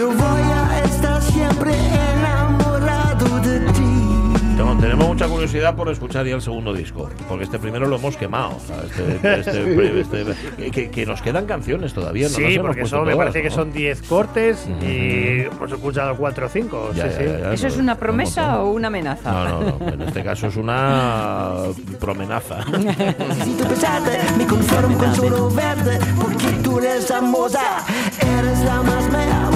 S14: Yo voy a estar siempre enamorado de ti.
S1: Tengo- tenemos mucha curiosidad por escuchar ya el segundo disco, porque este primero lo hemos quemado. sea, este- este- este- que, que nos quedan canciones todavía. No
S3: Sí, porque son, me
S1: todas,
S3: parece que
S1: ¿no?
S3: son 10 cortes y hemos escuchado 4 o 5.
S1: Ya,
S3: sí,
S1: ya,
S3: sí.
S1: ya, ya,
S2: ¿Eso es
S1: no,
S2: una
S1: un
S2: promesa o una amenaza?
S1: No, no, no. En este caso es una promenaza.
S14: Necesito besarte, me conformo con solo verte, porque tú eres hermosa, eres la más acá.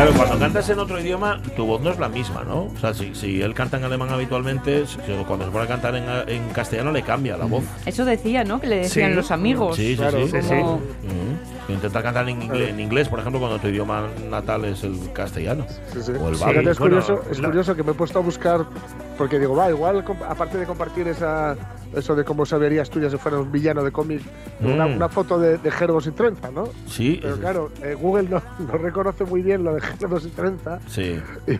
S1: Claro, cuando cantas en otro idioma, tu voz no es la misma, ¿no? O sea, si, si él canta en alemán habitualmente, si- cuando se pone a cantar en, en castellano le cambia la voz.
S2: Eso decía, ¿no? Que le decían
S3: Sí.
S2: los amigos.
S1: Sí, sí,
S7: Claro,
S1: sí.
S7: sí,
S3: sí.
S2: Como-
S1: Ujú. Intenta cantar en inglés, en inglés, por ejemplo, cuando tu idioma natal es el castellano.
S7: Sí, sí.
S1: O el.
S7: Fíjate, es,
S3: bueno,
S7: curioso, es curioso que me he puesto a buscar, porque digo, va, igual, aparte de compartir esa, eso de cómo se vería Asturias si fuera un villano de cómic, una,
S1: Mm.
S7: una foto de, de Gerbo sin trenza, ¿no?
S1: Sí,
S7: Pero
S1: es-
S7: claro, eh, Google no, no reconoce muy bien lo de Gerbo sin trenza
S1: sí.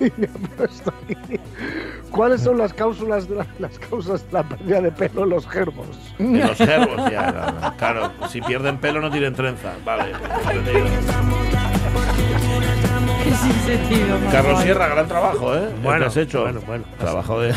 S7: y me ha puesto ahí, ¿Cuáles son las cláusulas de la- las causas de la pérdida de pelo en los gerbos?
S1: En los gerbos, ya. no, no. Claro, si pierden pelo no tienen trenza. Vale.
S2: Sin sentido.
S1: Carlos. Sierra, gran trabajo, ¿eh?
S3: Bueno,
S1: has hecho.
S3: bueno, bueno.
S1: Trabajo de,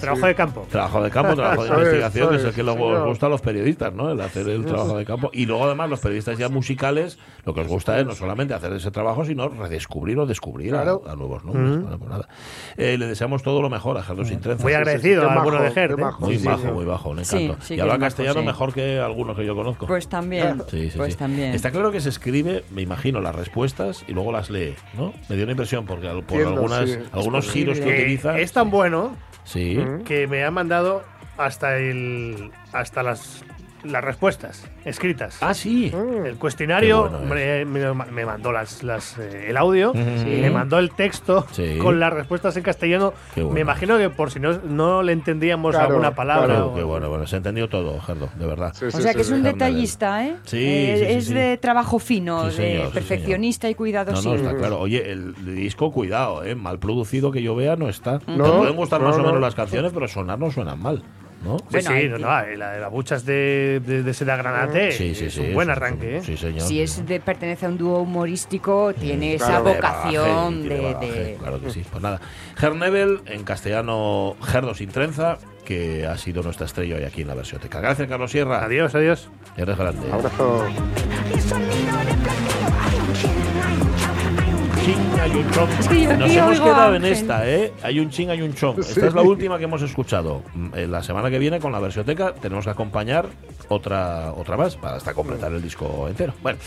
S3: Trabajo de campo.
S1: trabajo de campo, trabajo de investigación, que es el que luego gusta a los periodistas, ¿no? El hacer el trabajo de campo. Y luego, además, los periodistas ya musicales, lo que os gusta es no solamente hacer ese trabajo, sino redescubrir o descubrir a-
S7: Claro.
S1: a, nuevos nombres. Bueno, pues nada. Eh, le deseamos todo lo mejor a Gerdo Sin Trenza.
S3: Muy agradecido a alguno de Gert. ¿eh?
S1: Muy bajo, muy bajo, un
S2: Sí,
S1: encanto.
S2: sí
S1: y habla castellano
S2: sí.
S1: mejor que algunos que yo conozco.
S2: Pues también.
S1: Sí, sí,
S2: pues
S1: sí.
S2: también.
S1: Está claro que se escribe, me imagino, las respuestas y luego las lee, ¿no? Me dio una impresión porque al- por
S7: Entiendo,
S1: algunas,
S7: sí.
S1: algunos giros que
S3: Que
S1: utiliza.
S3: es tan bueno
S1: Sí.
S3: que me ha mandado hasta el hasta las las respuestas escritas.
S1: Ah, sí.
S3: El cuestionario
S1: bueno
S3: me, me- me mandó las, las, eh, el audio me mandó el texto
S1: Sí.
S3: con las respuestas en castellano.
S1: Bueno.
S3: Me imagino que por si no, no le entendíamos
S7: Claro,
S3: alguna palabra.
S7: claro.
S3: o-
S1: Qué bueno, bueno, se ha entendido todo, Gerdo, de verdad.
S7: Sí,
S2: O sea
S7: sí,
S2: que es un detallista, ¿eh?
S1: Sí,
S2: Eh,
S1: sí, sí,
S2: es
S1: sí.
S2: de trabajo fino,
S1: Sí,
S2: de perfeccionista y
S1: No,
S2: cuidadosito.
S1: no, está claro. Oye, el disco, cuidado, ¿eh? Mal producido que yo vea no está. Te
S7: No,
S1: pueden gustar
S7: no,
S1: más o
S7: no.
S1: menos las canciones, pero sonar no suenan mal, ¿no?
S3: Sí,
S2: Bueno,
S3: sí,
S2: hay
S3: no, la, la buchas de, de, de Seda Granate
S1: Sí, sí,
S3: es
S1: sí.
S3: un buen arranque. ¿eh?
S1: Sí, señor.
S2: Si es de pertenece a un dúo humorístico, tiene esa
S7: Claro.
S2: Vocación
S1: bagaje,
S2: de,
S1: bagaje,
S2: de-
S1: Claro que sí. Pues nada. Hernevel, en castellano, Gerdo sin trenza, que ha sido nuestra estrella hoy aquí en la versioteca. Gracias, Carlos Sierra.
S3: Adiós, adiós.
S1: Eres grande.
S7: Abrazo.
S1: Ching, hay un
S2: que yo
S1: Nos hemos quedado en esta, ¿eh? Hay un ching, hay un chong. Esta
S7: Sí.
S1: es la última que hemos escuchado. Mm, eh, La semana que viene, con la versioteca, tenemos que acompañar otra, otra más para hasta completar el disco entero. Bueno.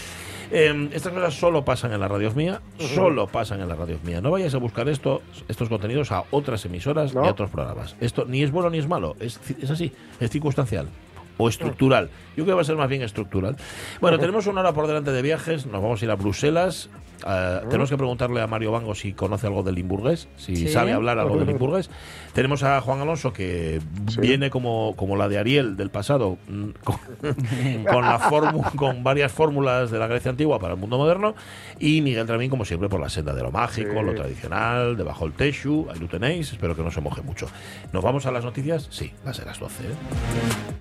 S1: eh, estas cosas solo pasan en la radio mía, solo pasan en la radio mía. No vayas a buscar esto, estos contenidos a otras emisoras
S7: No.
S1: y a otros programas. Esto ni es bueno ni es malo, es así, es circunstancial o estructural. Yo creo que va a ser más bien estructural. Bueno, tenemos una hora por delante de viajes, nos vamos a ir a Bruselas. Eh, tenemos que preguntarle a Mario Bango si conoce algo del limburgués, si
S2: Sí.
S1: sabe hablar algo del limburgués. Tenemos a Juan Alonso que viene como, como la de Ariel del pasado, mm, con, con la con varias fórmulas de la Grecia antigua para el mundo moderno. Y Miguel Tramín, como siempre, por la senda de lo mágico,
S7: Sí.
S1: lo tradicional, debajo el Teshu. Ahí lo tenéis, espero que no se moje mucho. ¿Nos vamos a las noticias? Sí, va a ser las 12. ¿eh?